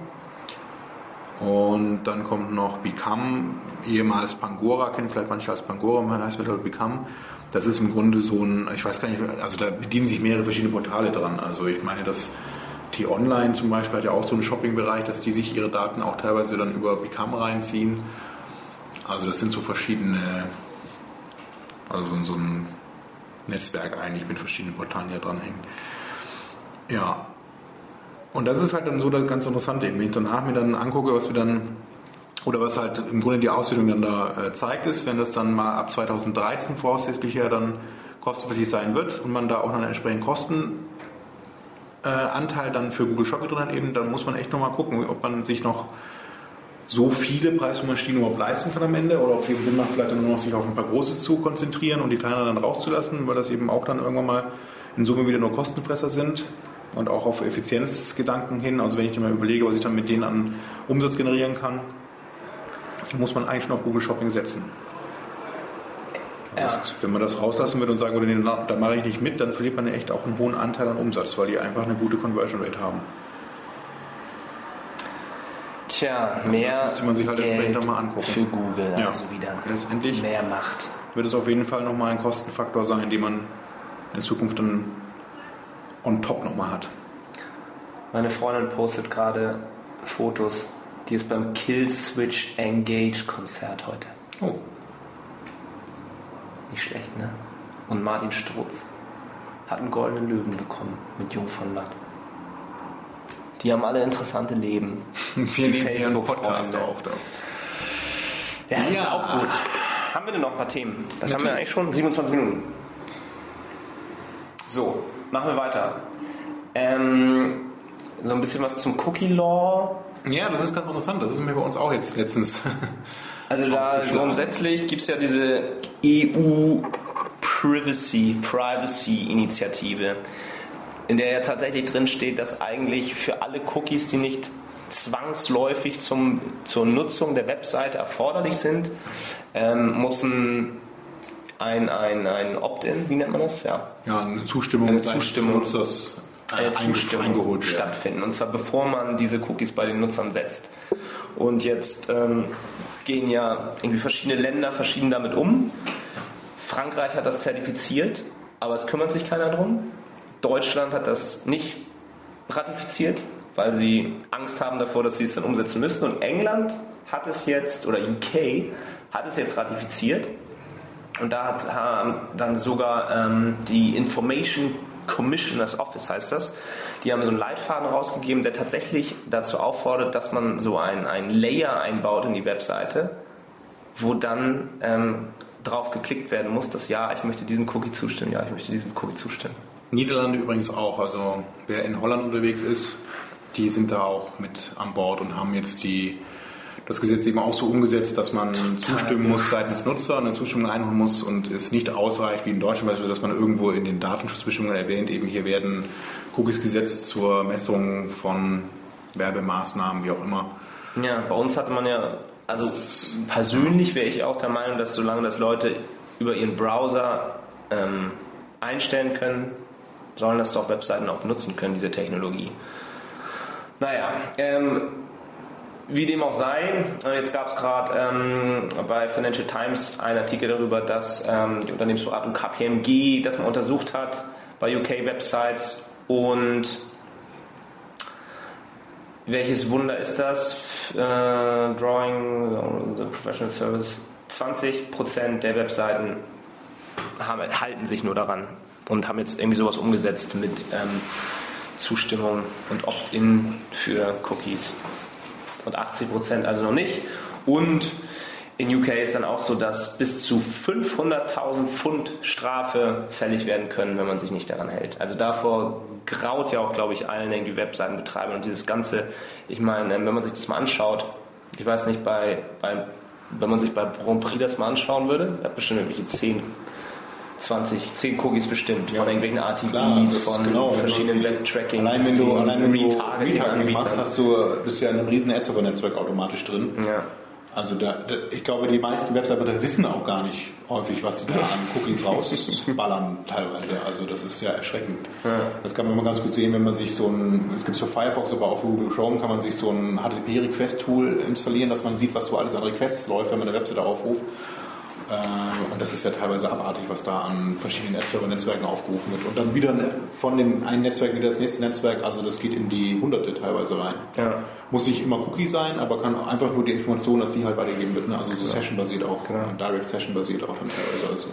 Und dann kommt noch Become, ehemals Pangora, kennen vielleicht manche als Pangora, man heißt mittlerweile Become. Das ist im Grunde so ein, ich weiß gar nicht, also da bedienen sich mehrere verschiedene Portale dran. Also ich meine, dass T-Online zum Beispiel hat ja auch so einen Shopping-Bereich, dass die sich ihre Daten auch teilweise dann über Become reinziehen. Also das sind so verschiedene, also so- so ein Netzwerk eigentlich mit verschiedenen Portalen, da dranhängen. Ja. Und das ist halt dann so das ganz Interessante, wenn ich danach mir dann angucke, was wir dann, oder was halt im Grunde die Auswertung dann da äh, zeigt, ist, wenn das dann mal ab 2013 voraussichtlich ja dann kostenpflichtig sein wird und man da auch einen entsprechenden Kostenanteil äh, dann für Google Shopping drin hat, eben, dann muss man echt nochmal gucken, ob man sich noch so viele Preissuchmaschinen überhaupt leisten kann am Ende oder ob es eben Sinn macht, vielleicht dann nur noch sich auf ein paar große zu konzentrieren und die kleineren dann rauszulassen, weil das eben auch dann irgendwann mal in Summe wieder nur Kostenfresser sind und auch auf Effizienzgedanken hin. Also wenn ich mir mal überlege, was ich dann mit denen an Umsatz generieren kann, muss man eigentlich schon auf Google Shopping setzen. Ja. Das, wenn man das rauslassen würde und sagen würde, nee, da mache ich nicht mit, dann verliert man echt auch einen hohen Anteil an Umsatz, weil die einfach eine gute Conversion Rate haben. Tja, mehr müsste man sich halt Geld mal angucken. für Google, Ja. also wieder Letztendlich mehr Macht. wird es auf jeden Fall nochmal ein Kostenfaktor sein, den man in Zukunft dann on top nochmal hat. Meine Freundin postet gerade Fotos, die ist beim Killswitch Engage Konzert heute. Oh. Nicht schlecht, ne? Und Martin Strutz hat einen goldenen Löwen bekommen mit Jung von Matt. Die haben alle interessante Leben. [laughs] Wir nehmen hier einen. Podcast auf. Da. Ja, ist Ja. auch gut. Haben wir denn noch ein paar Themen? Das haben wir Natürlich. eigentlich schon 27 Minuten. So, machen wir weiter. Ähm, so ein bisschen was zum Cookie Law. Ja, das ist ganz interessant. Das ist mir bei uns auch jetzt letztens. [laughs] Also da grundsätzlich gibt es ja diese EU Privacy, Privacy Initiative, in der ja tatsächlich drin steht, dass eigentlich für alle Cookies, die nicht zwangsläufig zum, zur Nutzung der Webseite erforderlich sind, ähm, muss ein, ein, ein, ein Opt-in, wie nennt man das? Ja, ja, eine Zustimmung, Eine Zustimmung. des Nutzers äh, Zustimmung eingeholt werden. stattfinden. Und zwar bevor man diese Cookies bei den Nutzern setzt. Und jetzt ähm, gehen ja irgendwie verschiedene Länder verschieden damit um. Frankreich hat das zertifiziert, aber es kümmert sich keiner drum. Deutschland hat das nicht ratifiziert, weil sie Angst haben davor, dass sie es dann umsetzen müssen. Und England hat es jetzt, oder UK hat es jetzt ratifiziert. Und da hat haben dann sogar ähm, die Information Commissioners Office heißt das. Die haben so einen Leitfaden rausgegeben, der tatsächlich dazu auffordert, dass man so ein, ein Layer einbaut in die Webseite, wo dann ähm, drauf geklickt werden muss, dass ja, ich möchte diesem Cookie zustimmen, ja, ich möchte diesem Cookie zustimmen. Niederlande übrigens auch. Also wer in Holland unterwegs ist, die sind da auch mit an Bord und haben jetzt die, das Gesetz eben auch so umgesetzt, dass man zustimmen muss seitens Nutzer, eine Zustimmung einholen muss und es nicht ausreicht, wie in Deutschland beispielsweise, dass man irgendwo in den Datenschutzbestimmungen erwähnt, eben hier werden Cookies gesetzt zur Messung von Werbemaßnahmen, wie auch immer. Ja, bei uns hatte man ja, also persönlich wäre ich auch der Meinung, dass solange das Leute über ihren Browser ähm, einstellen können, sollen das doch Webseiten auch benutzen können, diese Technologie. Naja, ähm, wie dem auch sei, äh, jetzt gab es gerade ähm, bei Financial Times einen Artikel darüber, dass ähm, die Unternehmensberatung KPMG das mal untersucht hat bei UK-Websites und welches Wunder ist das? Äh, Drawing, the Professional Service. 20% der Webseiten haben, halten sich nur daran und haben jetzt irgendwie sowas umgesetzt mit ähm, Zustimmung und Opt-in für Cookies. Und 80% also noch nicht. Und in UK ist dann auch so, dass bis zu 500.000 Pfund Strafe fällig werden können, wenn man sich nicht daran hält. Also davor graut ja auch, glaube ich, allen irgendwie Webseitenbetreibern und dieses Ganze, ich meine, wenn man sich das mal anschaut, ich weiß nicht, bei, bei wenn man sich bei Grand Prix das mal anschauen würde, hat bestimmt irgendwelche 10, 20, 10 Cookies bestimmt, von irgendwelchen RTBs, Klar, von genau, verschiedenen Webtracking, Allein wenn du, allein wenn du Retargeting machst, hast du, bist du ja in einem riesen Adserver-Netzwerk automatisch drin. Ja. Also da, da, ich glaube, die meisten Webseiten wissen auch gar nicht häufig, was die da an Cookies rausballern [laughs] teilweise. Also das ist ja erschreckend. Das kann man immer ganz gut sehen, wenn man sich so ein, es gibt für Firefox, aber auch für Google Chrome kann man sich so ein HTTP-Request-Tool installieren, dass man sieht, was so alles an Requests läuft, wenn man eine Webseite aufruft. Äh, Und das ist ja teilweise abartig, was da an verschiedenen Netzwerken aufgerufen wird. Und dann wieder von dem einen Netzwerk wieder das nächste Netzwerk, also das geht in die Hunderte teilweise rein. Ja. Muss nicht immer Cookie sein, aber kann einfach nur die Information, dass die halt weitergegeben wird. Ne? Also so Session-basiert auch, Genau. Direct Session-basiert auch dann teilweise. Also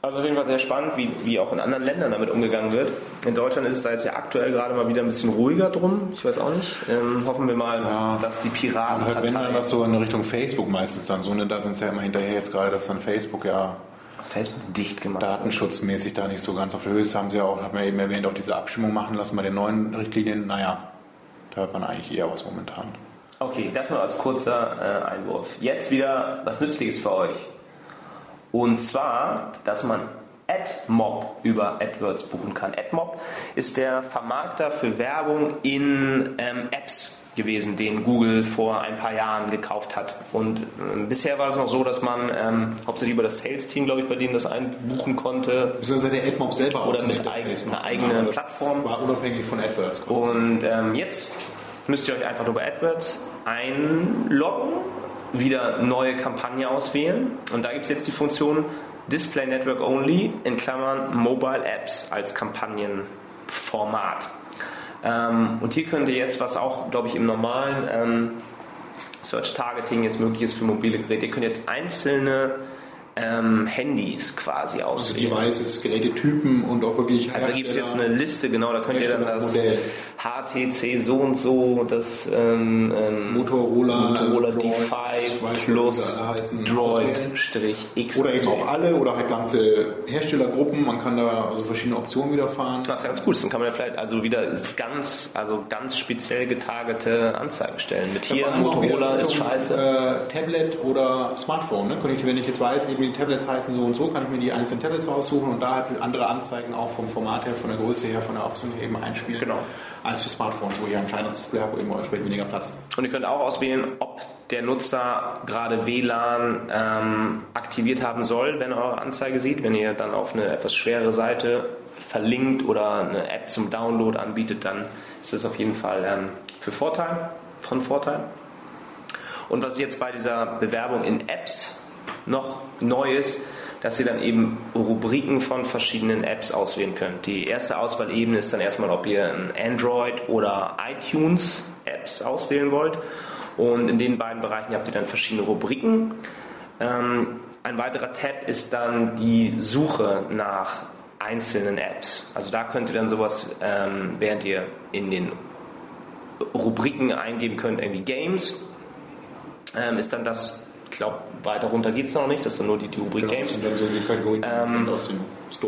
Also auf jeden Fall sehr spannend, wie, wie auch in anderen Ländern damit umgegangen wird. In Deutschland ist es da jetzt ja aktuell gerade mal wieder ein bisschen ruhiger drum. Ich weiß auch nicht. Ähm, hoffen wir mal, Ja. dass die Man Piraten hört, wenn dann was so in Richtung Facebook meistens dann so, ne, da sind sie ja immer hinterher jetzt gerade, dass dann Facebook ja Facebook dicht gemacht datenschutzmäßig da nicht so ganz auf Höhe ist, haben sie ja auch, hat man eben erwähnt, auch diese Abstimmung machen lassen bei den neuen Richtlinien. Naja, da hört man eigentlich eher was momentan. Okay, das nur als kurzer äh, Einwurf. Jetzt wieder was Nützliches für euch. Und zwar, dass man AdMob über AdWords buchen kann. AdMob ist der Vermarkter für Werbung in ähm, Apps gewesen, den Google vor ein paar Jahren gekauft hat. Und ähm, bisher war es noch so, dass man ähm, hauptsächlich über das Sales-Team, glaube ich, bei denen das einbuchen konnte. Beziehungsweise der AdMob selber Oder mit eigen- einer eigenen das Plattform. War unabhängig von AdWords. Und ähm, jetzt müsst ihr euch einfach nur bei AdWords einloggen, wieder neue Kampagne auswählen und da gibt es jetzt die Funktion Display Network Only in Klammern Mobile Apps als Kampagnenformat. Ähm, und hier könnt ihr jetzt, was auch, glaube ich, im normalen ähm, Search Targeting jetzt möglich ist für mobile Geräte, ihr könnt jetzt einzelne ähm, Handys quasi Also auswählen. Devices, Gerätetypen und auch wirklich Also da gibt es jetzt eine Hersteller. Liste, genau, da könnt ihr dann das Herstellermodell. HTC so und so, das ähm, ähm, Motorola, Motorola Droid, D5 weiß nicht, Plus. Droid-X. Oder eben auch alle oder halt ganze Herstellergruppen. Man kann da also verschiedene Optionen wieder fahren. Was ganz gut ist, dann kann man ja vielleicht also wieder ganz, also ganz speziell getargete Anzeigen stellen. Mit hier Motorola ist scheiße. Äh, Tablet oder Smartphone. Ne? Ich, wenn ich jetzt weiß, eben die Tablets heißen so und so, kann ich mir die einzelnen Tablets raussuchen und da halt andere Anzeigen auch vom Format her, von der Größe her, von der her eben einspielen. Genau. Als für Smartphones, wo ich ein kleineres Display habe, wo eben entsprechend weniger Platz. Und ihr könnt auch auswählen, ob der Nutzer gerade WLAN ähm, aktiviert haben soll, wenn er eure Anzeige sieht. Wenn ihr dann auf eine etwas schwere Seite verlinkt oder eine App zum Download anbietet, dann ist das auf jeden Fall ähm, für Vorteil, von Vorteil. Und was jetzt bei dieser Bewerbung in Apps noch neu ist, dass ihr dann eben Rubriken von verschiedenen Apps auswählen könnt. Die erste Auswahlebene ist dann erstmal, ob ihr Android oder iTunes Apps auswählen wollt. Und in den beiden Bereichen habt ihr dann verschiedene Rubriken. Ähm, ein weiterer Tab ist dann die Suche nach einzelnen Apps. Also da könnt ihr dann sowas, ähm, während ihr in den Rubriken eingeben könnt, irgendwie Games, ähm, ist dann das, glaube, weiter runter geht es noch nicht, das ist dann nur die, die Rubrik Games. Und dann so die Kategorien Ähm.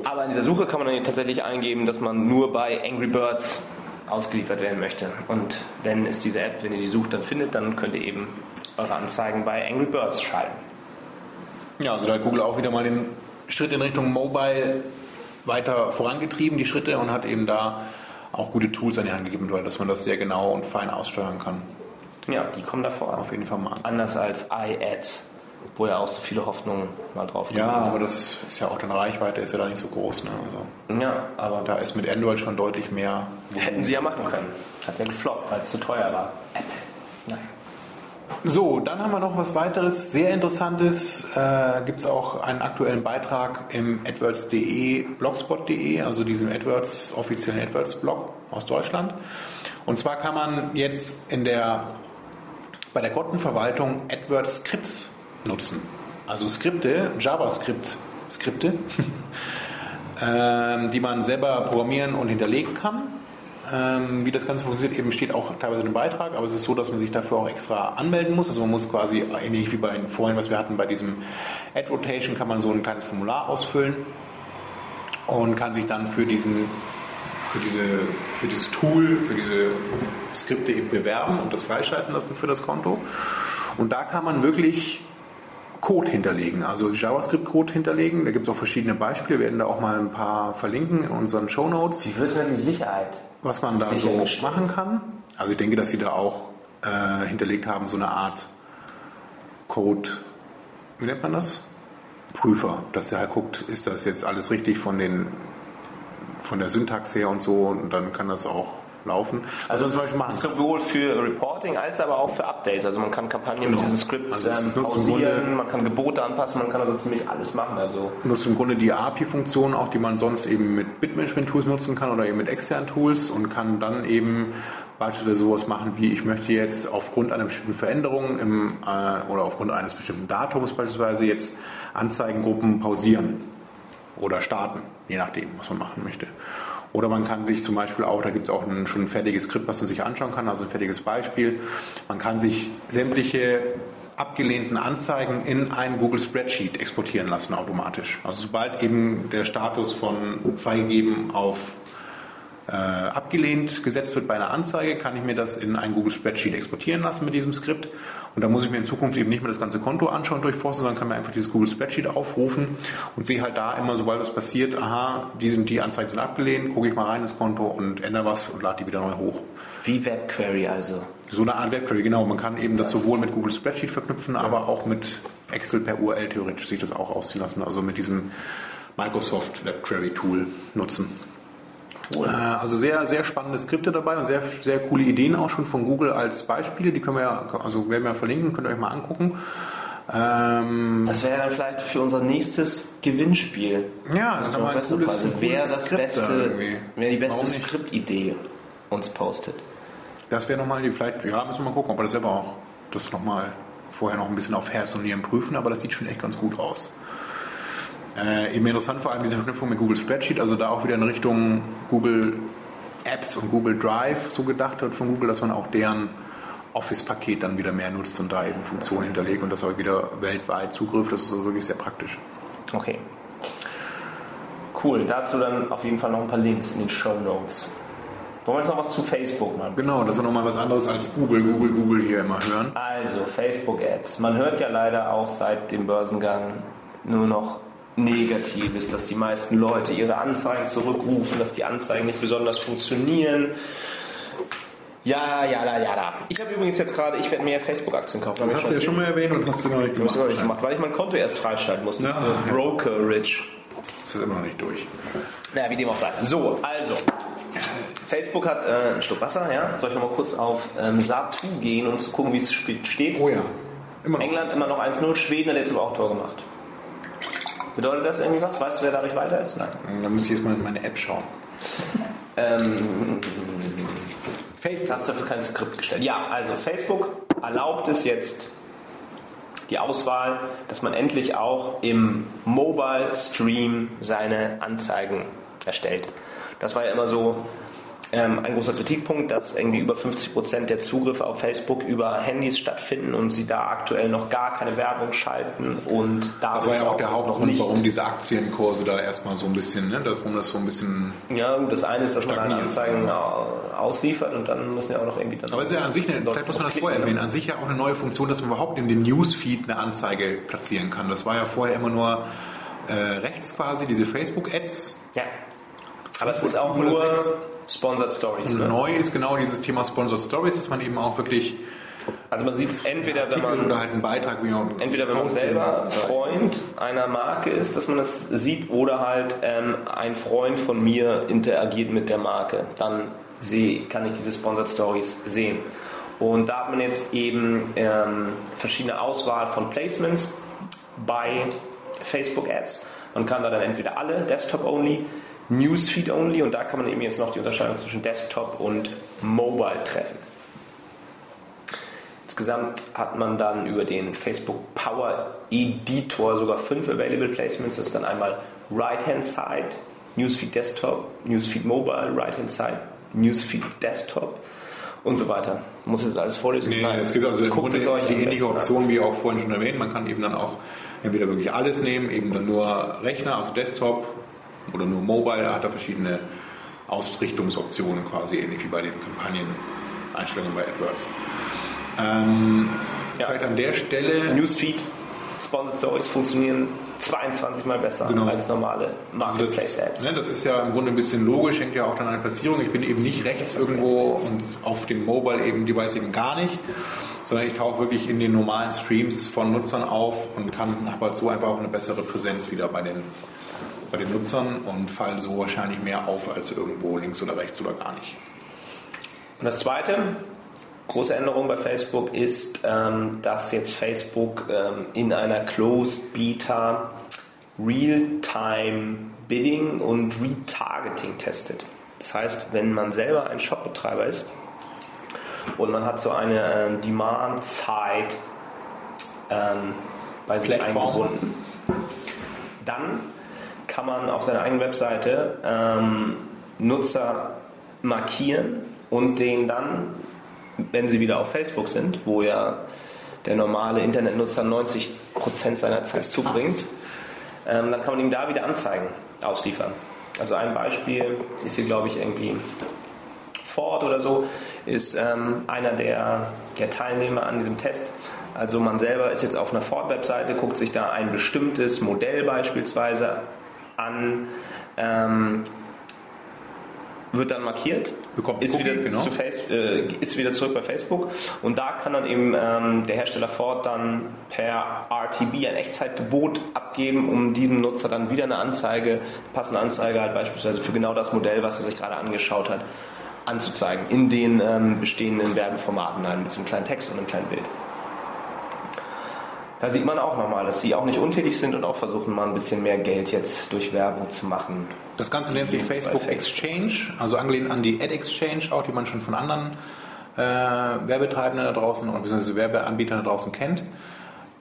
Aber in dieser Suche kann man dann tatsächlich eingeben, dass man nur bei Angry Birds ausgeliefert werden möchte. Und wenn es diese App, wenn ihr die sucht, dann findet, dann könnt ihr eben eure Anzeigen bei Angry Birds schalten. Ja, also da hat Google auch wieder mal den Schritt in Richtung Mobile weiter vorangetrieben, die Schritte, und hat eben da auch gute Tools an die Hand gegeben, dass man das sehr genau und fein aussteuern kann. Ja, die kommen da voran. Auf jeden Fall mal. Anders als iAds, wo ja auch so viele Hoffnungen mal drauf Ja, aber das ist ja auch dann Reichweite, ist ja da nicht so groß. Ne? Also, Ja, aber da ist mit Android schon deutlich mehr. hätten sie ja machen können. Hat ja gefloppt, weil es zu teuer war. Apple. Nein. So, dann haben wir noch was weiteres, sehr interessantes. Äh, Gibt es auch einen aktuellen Beitrag im AdWords.de, blogspot.de, also diesem AdWords, offiziellen AdWords-Blog aus Deutschland. Und zwar kann man jetzt in der, bei der Kontenverwaltung AdWords-Scripts nutzen. Also Skripte, JavaScript-Skripte, [laughs] ähm, die man selber programmieren und hinterlegen kann. Ähm, wie das Ganze funktioniert, eben steht auch teilweise im Beitrag, aber es ist so, dass man sich dafür auch extra anmelden muss. Also man muss quasi, ähnlich wie bei vorhin, was wir hatten bei diesem Ad Rotation, kann man so ein kleines Formular ausfüllen und kann sich dann für diesen für, diese, für dieses Tool, für diese Skripte eben bewerben und das freischalten lassen für das Konto. Und da kann man wirklich Code hinterlegen, also JavaScript-Code hinterlegen. Da gibt es auch verschiedene Beispiele, wir werden da auch mal ein paar verlinken in unseren Show Notes Wie wird die Sicherheit? was man da so machen kann. Also ich denke, dass sie da auch äh, hinterlegt haben, so eine Art Code, wie nennt man das? Prüfer, dass der halt guckt, ist das jetzt alles richtig von den von der Syntax her und so und dann kann das auch laufen. Also, man zum Beispiel machen sowohl für Reporting als aber auch für Updates. Also man kann Kampagnen Genau. mit diesen Scripts Also im pausieren, man kann Gebote anpassen, man kann also ziemlich alles machen. Also nutzt im Grunde die API-Funktion auch, die man sonst eben mit Bitmanagement-Tools nutzen kann oder eben mit externen Tools und kann dann eben beispielsweise sowas machen wie ich möchte jetzt aufgrund einer bestimmten Veränderung im, äh, oder aufgrund eines bestimmten Datums beispielsweise jetzt Anzeigengruppen pausieren oder starten, je nachdem, was man machen möchte. Oder man kann sich zum Beispiel auch, da gibt es auch ein, schon ein fertiges Skript, was man sich anschauen kann, also ein fertiges Beispiel. Man kann sich sämtliche abgelehnten Anzeigen in ein Google Spreadsheet exportieren lassen automatisch. Also sobald eben der Status von freigegeben auf äh, abgelehnt gesetzt wird bei einer Anzeige, kann ich mir das in ein Google Spreadsheet exportieren lassen mit diesem Skript. Und da muss ich mir in Zukunft eben nicht mehr das ganze Konto anschauen durchforsten, sondern kann mir einfach dieses Google Spreadsheet aufrufen und sehe halt da immer, sobald das passiert, aha, die, sind, die Anzeigen sind abgelehnt, gucke ich mal rein ins Konto und ändere was und lade die wieder neu hoch. wie Webquery also. So eine Art Webquery, genau. Man kann eben das sowohl mit Google Spreadsheet verknüpfen, aber auch mit Excel per URL theoretisch sich das auch ausziehen lassen. Also mit diesem Microsoft Webquery Tool nutzen. Äh, Also sehr, sehr spannende Skripte dabei und sehr, sehr coole Ideen auch schon von Google als Beispiele. Die können wir ja, also werden wir ja verlinken, könnt ihr euch mal angucken. Ähm, Das wäre dann vielleicht für unser nächstes Gewinnspiel. ja, Das ist noch ein cooles, Also wer das Skript beste, irgendwie. wer die beste? Skriptidee uns postet. Das wäre nochmal die, vielleicht, ja, müssen wir mal gucken, ob wir das selber auch, das nochmal vorher noch ein bisschen auf Herz und Nieren prüfen, aber das sieht schon echt ganz gut aus. Äh, eben interessant vor allem diese Verknüpfung mit Google Spreadsheet, also da auch wieder in Richtung Google Apps und Google Drive so gedacht wird von Google, dass man auch deren Office-Paket dann wieder mehr nutzt und da eben Funktionen hinterlegt und das auch wieder weltweit Zugriff, das ist also wirklich sehr praktisch. Okay. Cool, dazu dann auf jeden Fall noch ein paar Links in den Show Notes. Wollen wir jetzt noch was zu Facebook machen? Genau, das ist nochmal was anderes als Google, Google, Google hier immer hören. Also, Facebook-Ads. Man hört ja leider auch seit dem Börsengang nur noch Negatives, dass die meisten Leute ihre Anzeigen zurückrufen, dass die Anzeigen nicht besonders funktionieren. Ja, ja, ja, da. Ich habe übrigens jetzt gerade, ich werde mehr Facebook-Aktien kaufen. Das hast du ja schon mal erwähnt und hast du noch nicht Das habe ich gemacht. gemacht, weil ich mein Konto erst freischalten musste. Ja. Für Brokerage. Das ist immer noch nicht durch. Naja, wie dem auch sei. So, also. Facebook hat äh, einen Schluck Wasser, ja. Soll ich nochmal kurz auf ähm, Satu gehen, um zu gucken, wie es steht? Oh ja, immer noch. England immer noch 1-0, Schweden hat jetzt aber auch Tor gemacht. Bedeutet das irgendwie was? Weißt du, wer dadurch weiter ist? Nein. Da muss ich jetzt mal in meine App schauen. Ähm, Facebook. hast du dafür kein Skript gestellt? Ja, also Facebook erlaubt es jetzt die Auswahl, dass man endlich auch im Mobile Stream seine Anzeigen erstellt. Das war ja immer so ähm, ein großer Kritikpunkt, dass irgendwie über 50 Prozent der Zugriffe auf Facebook über Handys stattfinden und sie da aktuell noch gar keine Werbung schalten und da Das war ja auch der Hauptgrund, warum diese Aktienkurse da erstmal so ein bisschen, ne, warum das so ein bisschen. Ja, gut, das eine ist, dass man Stagniert. Anzeigen au- ausliefert und dann müssen ja auch noch irgendwie dann. Aber es ist ja an sich, eine, vielleicht muss man das vorher ne? erwähnen, an sich ja auch eine neue Funktion, dass man überhaupt in den Newsfeed eine Anzeige platzieren kann. Das war ja vorher immer nur äh, rechts quasi, diese Facebook-Ads. Ja. Aber es ist auch nur. Sponsored Stories. Und Ne? neu ist genau dieses Thema Sponsored Stories, dass man eben auch wirklich Also man sieht es entweder, wenn Artikel oder man halt einen Beitrag, wie man entweder wenn man selber Freund einer Marke ist, dass man das sieht, oder halt ähm, ein Freund von mir interagiert mit der Marke. Dann sehe, kann ich diese Sponsored Stories sehen. Und da hat man jetzt eben ähm, verschiedene Auswahl von Placements bei Facebook Ads. Man kann da dann entweder alle, Desktop only, Newsfeed only und da kann man eben jetzt noch die Unterscheidung zwischen Desktop und Mobile treffen. Insgesamt hat man dann über den Facebook Power Editor sogar fünf Available Placements. Das ist dann einmal Right Hand Side, Newsfeed Desktop, Newsfeed Mobile, Right Hand Side, Newsfeed Desktop und so weiter. Muss jetzt alles vorlesen? Nee, es gibt also im Grunde die ähnliche. Option wie auch vorhin schon erwähnt. Man kann eben dann auch entweder wirklich alles nehmen, eben dann nur Rechner, also Desktop oder nur Mobile. Da hat er verschiedene Ausrichtungsoptionen quasi, ähnlich wie bei den Kampagneneinstellungen bei AdWords. Ähm, Ja. Vielleicht an der Stelle Newsfeed Sponsored Stories funktionieren 22 mal besser Genau. als normale Also Marketplace das, Ads. ne, das ist ja im Grunde ein bisschen logisch, hängt ja auch dann an der Platzierung. Ich bin eben nicht rechts irgendwo und auf dem Mobile eben Device eben gar nicht, sondern ich tauche wirklich in den normalen Streams von Nutzern auf und kann halt so einfach auch eine bessere Präsenz wieder bei den bei den Nutzern und fall so wahrscheinlich mehr auf als irgendwo links oder rechts oder gar nicht. Und das zweite, große Änderung bei Facebook ist, ähm, dass jetzt Facebook ähm, in einer Closed Beta Real-Time Bidding und Retargeting testet. Das heißt, wenn man selber ein Shopbetreiber ist und man hat so eine ähm, Demand-Side ähm, bei sich Plattform. eingebunden, dann kann man auf seiner eigenen Webseite ähm, Nutzer markieren und den dann, wenn sie wieder auf Facebook sind, wo ja der normale Internetnutzer 90% seiner Zeit zubringt, ähm, dann kann man ihm da wieder Anzeigen ausliefern. Also ein Beispiel ist hier, glaube ich, irgendwie Ford oder so, ist ähm, einer der, der Teilnehmer an diesem Test. Also man selber ist jetzt auf einer Ford-Webseite, guckt sich da ein bestimmtes Modell beispielsweise an, ähm, wird dann markiert, Bekommt ist, Cookie, wieder genau. zu Face, äh, ist wieder zurück bei Facebook und da kann dann eben ähm, der Hersteller Ford dann per RTB ein Echtzeitgebot abgeben, um diesem Nutzer dann wieder eine Anzeige, eine passende Anzeige halt beispielsweise für genau das Modell, was er sich gerade angeschaut hat, anzuzeigen in den ähm, bestehenden Werbeformaten halt mit so einem kleinen Text und einem kleinen Bild. Da sieht man auch nochmal, dass sie auch nicht untätig sind und auch versuchen mal ein bisschen mehr Geld jetzt durch Werbung zu machen. Das Ganze nennt sich Facebook. Exchange, also angelehnt an die Ad Exchange, auch die man schon von anderen äh, Werbetreibenden da draußen oder beziehungsweise Werbeanbietern da draußen kennt.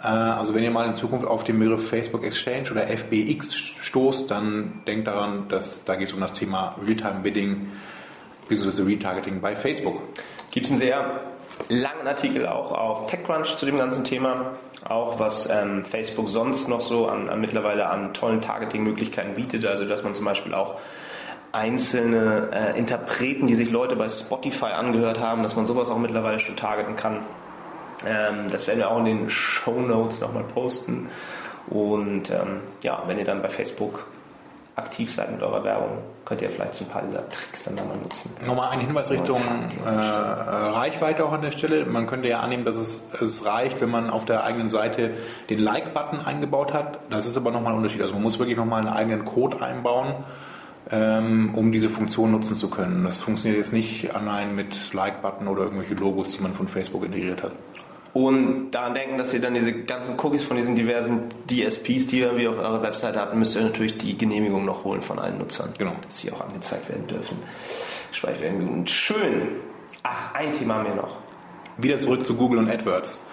Äh, also wenn ihr mal in Zukunft auf den Begriff Facebook Exchange oder FBX stoßt, dann denkt daran, dass da geht es um das Thema Realtime Bidding bzw. Retargeting bei Facebook. Gibt es einen sehr langen Artikel auch auf TechCrunch zu dem ganzen Thema, auch was ähm, Facebook sonst noch so an, an mittlerweile an tollen Targeting-Möglichkeiten bietet, also dass man zum Beispiel auch einzelne äh, Interpreten, die sich Leute bei Spotify angehört haben, dass man sowas auch mittlerweile schon targeten kann. Ähm, das werden wir auch in den Show Notes nochmal posten. Und ähm, ja, wenn ihr dann bei Facebook aktiv seid mit eurer Werbung, könnt ihr vielleicht so ein paar dieser Tricks dann mal nutzen. Nochmal ein Hinweis Richtung äh, Reichweite auch an der Stelle. Man könnte ja annehmen, dass es, es reicht, wenn man auf der eigenen Seite den Like-Button eingebaut hat. Das ist aber nochmal ein Unterschied. Also man muss wirklich nochmal einen eigenen Code einbauen, ähm, um diese Funktion nutzen zu können. Das funktioniert jetzt nicht allein mit Like-Button oder irgendwelche Logos, die man von Facebook integriert hat. Und daran denken, dass ihr dann diese ganzen Cookies von diesen diversen DSPs, die ihr wie auf eurer Webseite habt, müsst ihr natürlich die Genehmigung noch holen von allen Nutzern. Genau. Dass sie auch angezeigt werden dürfen. Speicherminuten. Schön. Ach, ein Thema haben wir noch. Wieder zurück zu Google und AdWords.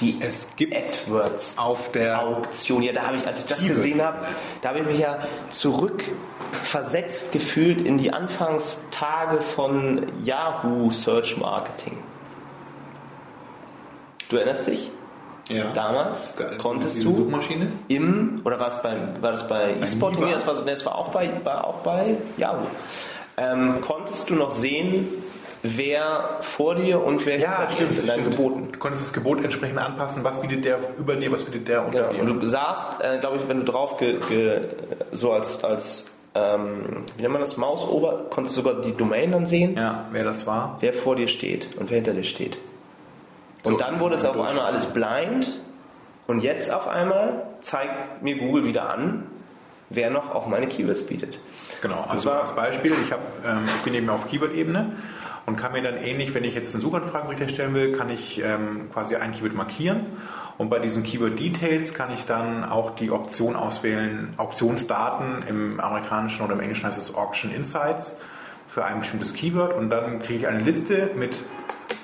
Die Es gibt AdWords auf der Auktion. Ja, da habe ich, als ich das Keyword. gesehen habe, da habe ich mich ja zurückversetzt gefühlt in die Anfangstage von Yahoo Search Marketing. Du erinnerst dich? ja. Damals konntest du Suchmaschine? im, oder war es bei, war das bei eSporting? Niva? Nee, das war, das war auch bei, war auch bei Yahoo. Ähm, konntest du noch sehen, wer vor dir und wer hinter dir ist in deinen Geboten? Du konntest das Gebot entsprechend anpassen. Was bietet der über dir, was bietet der unter Genau. dir? Und du sahst, äh, glaube ich, wenn du drauf ge, ge, so als, als ähm, wie nennt man das, Mausober, konntest du sogar die Domain dann sehen, ja, wer das war. wer vor dir steht und wer hinter dir steht. Und So, dann wurde es auf einmal alles blind. Und jetzt auf einmal zeigt mir Google wieder an, wer noch auf meine Keywords bietet. Genau, also als Beispiel, ich, hab, ähm, ich bin eben auf Keyword-Ebene und kann mir dann ähnlich, wenn ich jetzt eine Suchanfragenbericht erstellen will, kann ich ähm, quasi ein Keyword markieren. Und bei diesen Keyword Details kann ich dann auch die Option auswählen, Auktionsdaten, im amerikanischen oder im englischen heißt es Auction Insights für ein bestimmtes Keyword. Und dann kriege ich eine Liste mit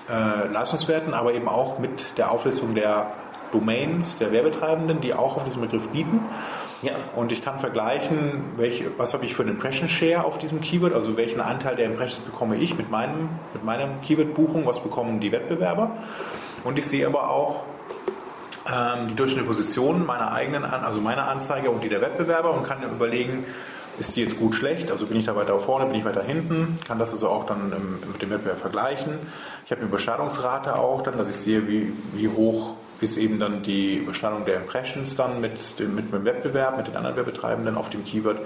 äh, Leistungswerten, aber eben auch mit der Auflistung der Domains der Werbetreibenden, die auch auf diesen Begriff bieten. Ja. Und ich kann vergleichen, welche, was habe ich für einen Impression Share auf diesem Keyword, also welchen Anteil der Impressions bekomme ich mit meinem, mit meinem Keyword-Buchung, was bekommen die Wettbewerber. Und ich sehe aber auch ähm, die durchschnittliche Position meiner eigenen, also meiner Anzeige und die der Wettbewerber und kann überlegen, ist die jetzt gut, schlecht, also bin ich da weiter vorne, bin ich weiter hinten, kann das also auch dann im, mit dem Wettbewerb vergleichen. Ich habe eine Überschneidungsrate auch dann, dass ich sehe, wie, wie hoch ist eben dann die Überschneidung der Impressions dann mit dem, mit dem Wettbewerb, mit den anderen Werbetreibenden auf dem Keyword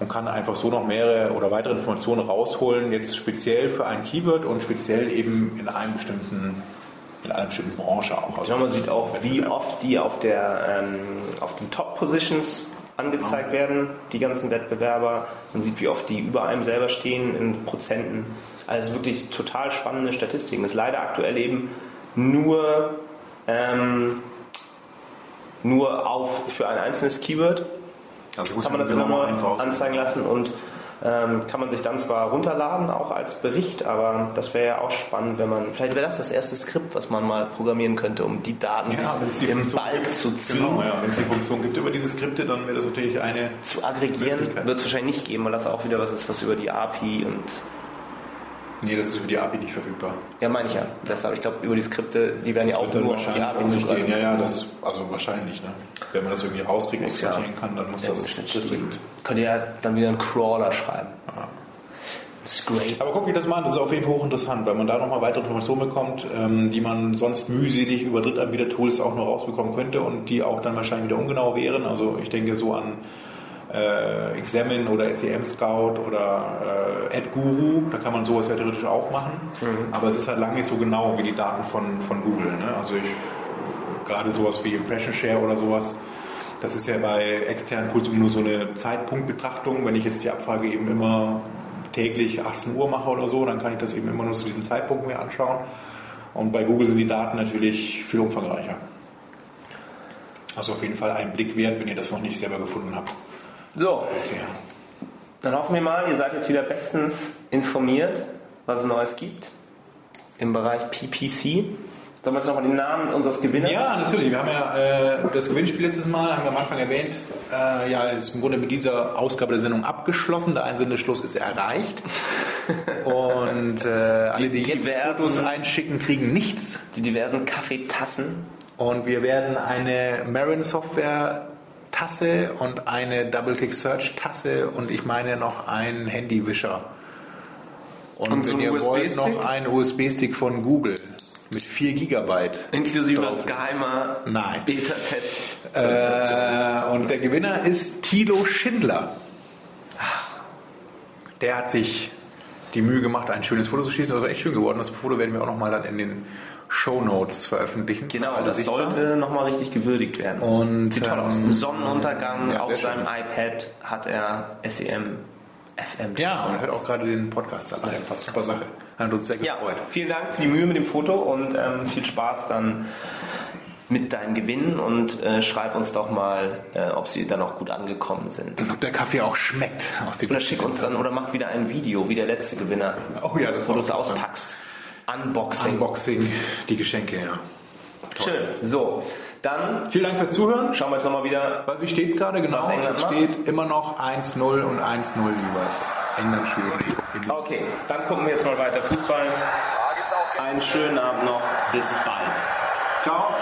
und kann einfach so noch mehrere oder weitere Informationen rausholen, jetzt speziell für ein Keyword und speziell eben in einem bestimmten, in einer bestimmten Branche auch. Also Genau, man sieht auch, wie oft die auf, der, ähm, auf den Top-Positions angezeigt werden, die ganzen Wettbewerber. Man sieht, wie oft die über einem selber stehen in Prozenten. Also wirklich total spannende Statistiken. Das ist leider aktuell eben nur, ähm, nur auf für ein einzelnes Keyword Also kann man das immer mal nur anzeigen lassen und ähm, kann man sich dann zwar runterladen, auch als Bericht, aber das wäre ja auch spannend, wenn man, vielleicht wäre das das erste Skript, was man mal programmieren könnte, um die Daten Ja, sich im Balk gibt. zu ziehen. Genau, ja. Wenn es die Funktion gibt über diese Skripte, dann wäre das natürlich eine. Zu aggregieren wird es wahrscheinlich nicht geben, weil das auch wieder was ist, was über die API und Nee, das ist über die API nicht verfügbar. ja meine ich ja. Deshalb, ich glaube, über die Skripte, die werden ja auch nur auf die API zugreifen. gehen. Ja, ja, das also wahrscheinlich, ne? Wenn man das irgendwie rauskriegen, Muss ja. kann, dann muss Ja, das das. Könnt ihr ja dann wieder einen Crawler schreiben. Ja. Scrape. Aber guck dir das mal an, das ist auf jeden Fall hochinteressant, weil man da nochmal weitere Informationen bekommt, ähm, die man sonst mühselig über Drittanbieter-Tools auch nur rausbekommen könnte und die auch dann wahrscheinlich wieder ungenau wären. Also ich denke so an äh, Examine oder SEM Scout oder äh, AdGuru, da kann man sowas ja theoretisch auch machen, aber es ist halt lange nicht so genau wie die Daten von, von Google. Ne? Also ich, gerade sowas wie Impression Share oder sowas, das ist ja bei externen immer nur so eine Zeitpunktbetrachtung. Wenn ich jetzt die Abfrage eben immer täglich 18 Uhr mache oder so, dann kann ich das eben immer nur zu diesem Zeitpunkt mir anschauen. Und bei Google sind die Daten natürlich viel umfangreicher. Also auf jeden Fall ein Blick wert, wenn ihr das noch nicht selber gefunden habt. So. Dann hoffen wir mal, ihr seid jetzt wieder bestens informiert, was es Neues gibt im Bereich PPC. Sollen wir jetzt nochmal den Namen unseres Gewinners? Ja, natürlich. Wir haben ja äh, das Gewinnspiel letztes Mal, haben wir am Anfang erwähnt, äh, ja, ist im Grunde mit dieser Ausgabe der Sendung abgeschlossen. Der Einsendeschluss ist erreicht. Und äh, alle, die Die jetzt diversen- Fotos einschicken, kriegen nichts. Die diversen Kaffeetassen. Und wir werden eine Marin Software Tasse und eine Double Click Search Tasse und ich meine noch einen Handywischer. Und, Und so wenn ihr wollt, noch einen USB-Stick von Google mit 4 Gigabyte. Inklusive Drauf. geheimer Nein. Beta-Test. Äh, und der Gewinner ist Thilo Schindler. Der hat sich die Mühe gemacht, ein schönes Foto zu schießen. Das war echt schön geworden. Das Foto werden wir auch nochmal dann in den Show Notes veröffentlichen. Genau, das sichtbar. sollte nochmal richtig gewürdigt werden. Und, Sieht toll aus. ähm, Im Sonnenuntergang ja, auf seinem iPad hat er SEM FM. Ja, und hört auch gerade den Podcast allein. Super Sache. Hat uns sehr Ja, gefreut. vielen Dank für die Mühe mit dem Foto und ähm, viel Spaß dann mit deinem Gewinn und äh, schreib uns doch mal, äh, ob sie dann auch gut angekommen sind. Ob der Kaffee auch schmeckt aus dem Oder schick uns dann oder mach wieder ein Video, wie der letzte Gewinner, Oh ja, das wo du es auspackst. Unboxing. Unboxing, die Geschenke, ja. Schön. So, dann Vielen Dank fürs Zuhören. schauen wir jetzt nochmal wieder. Was, wie steht es gerade genau? Es macht? steht immer noch 1-0 und 1-0 jeweils. England Schweden. Okay, dann gucken wir jetzt mal weiter Fußball. Einen schönen Abend noch. Bis bald. Ciao.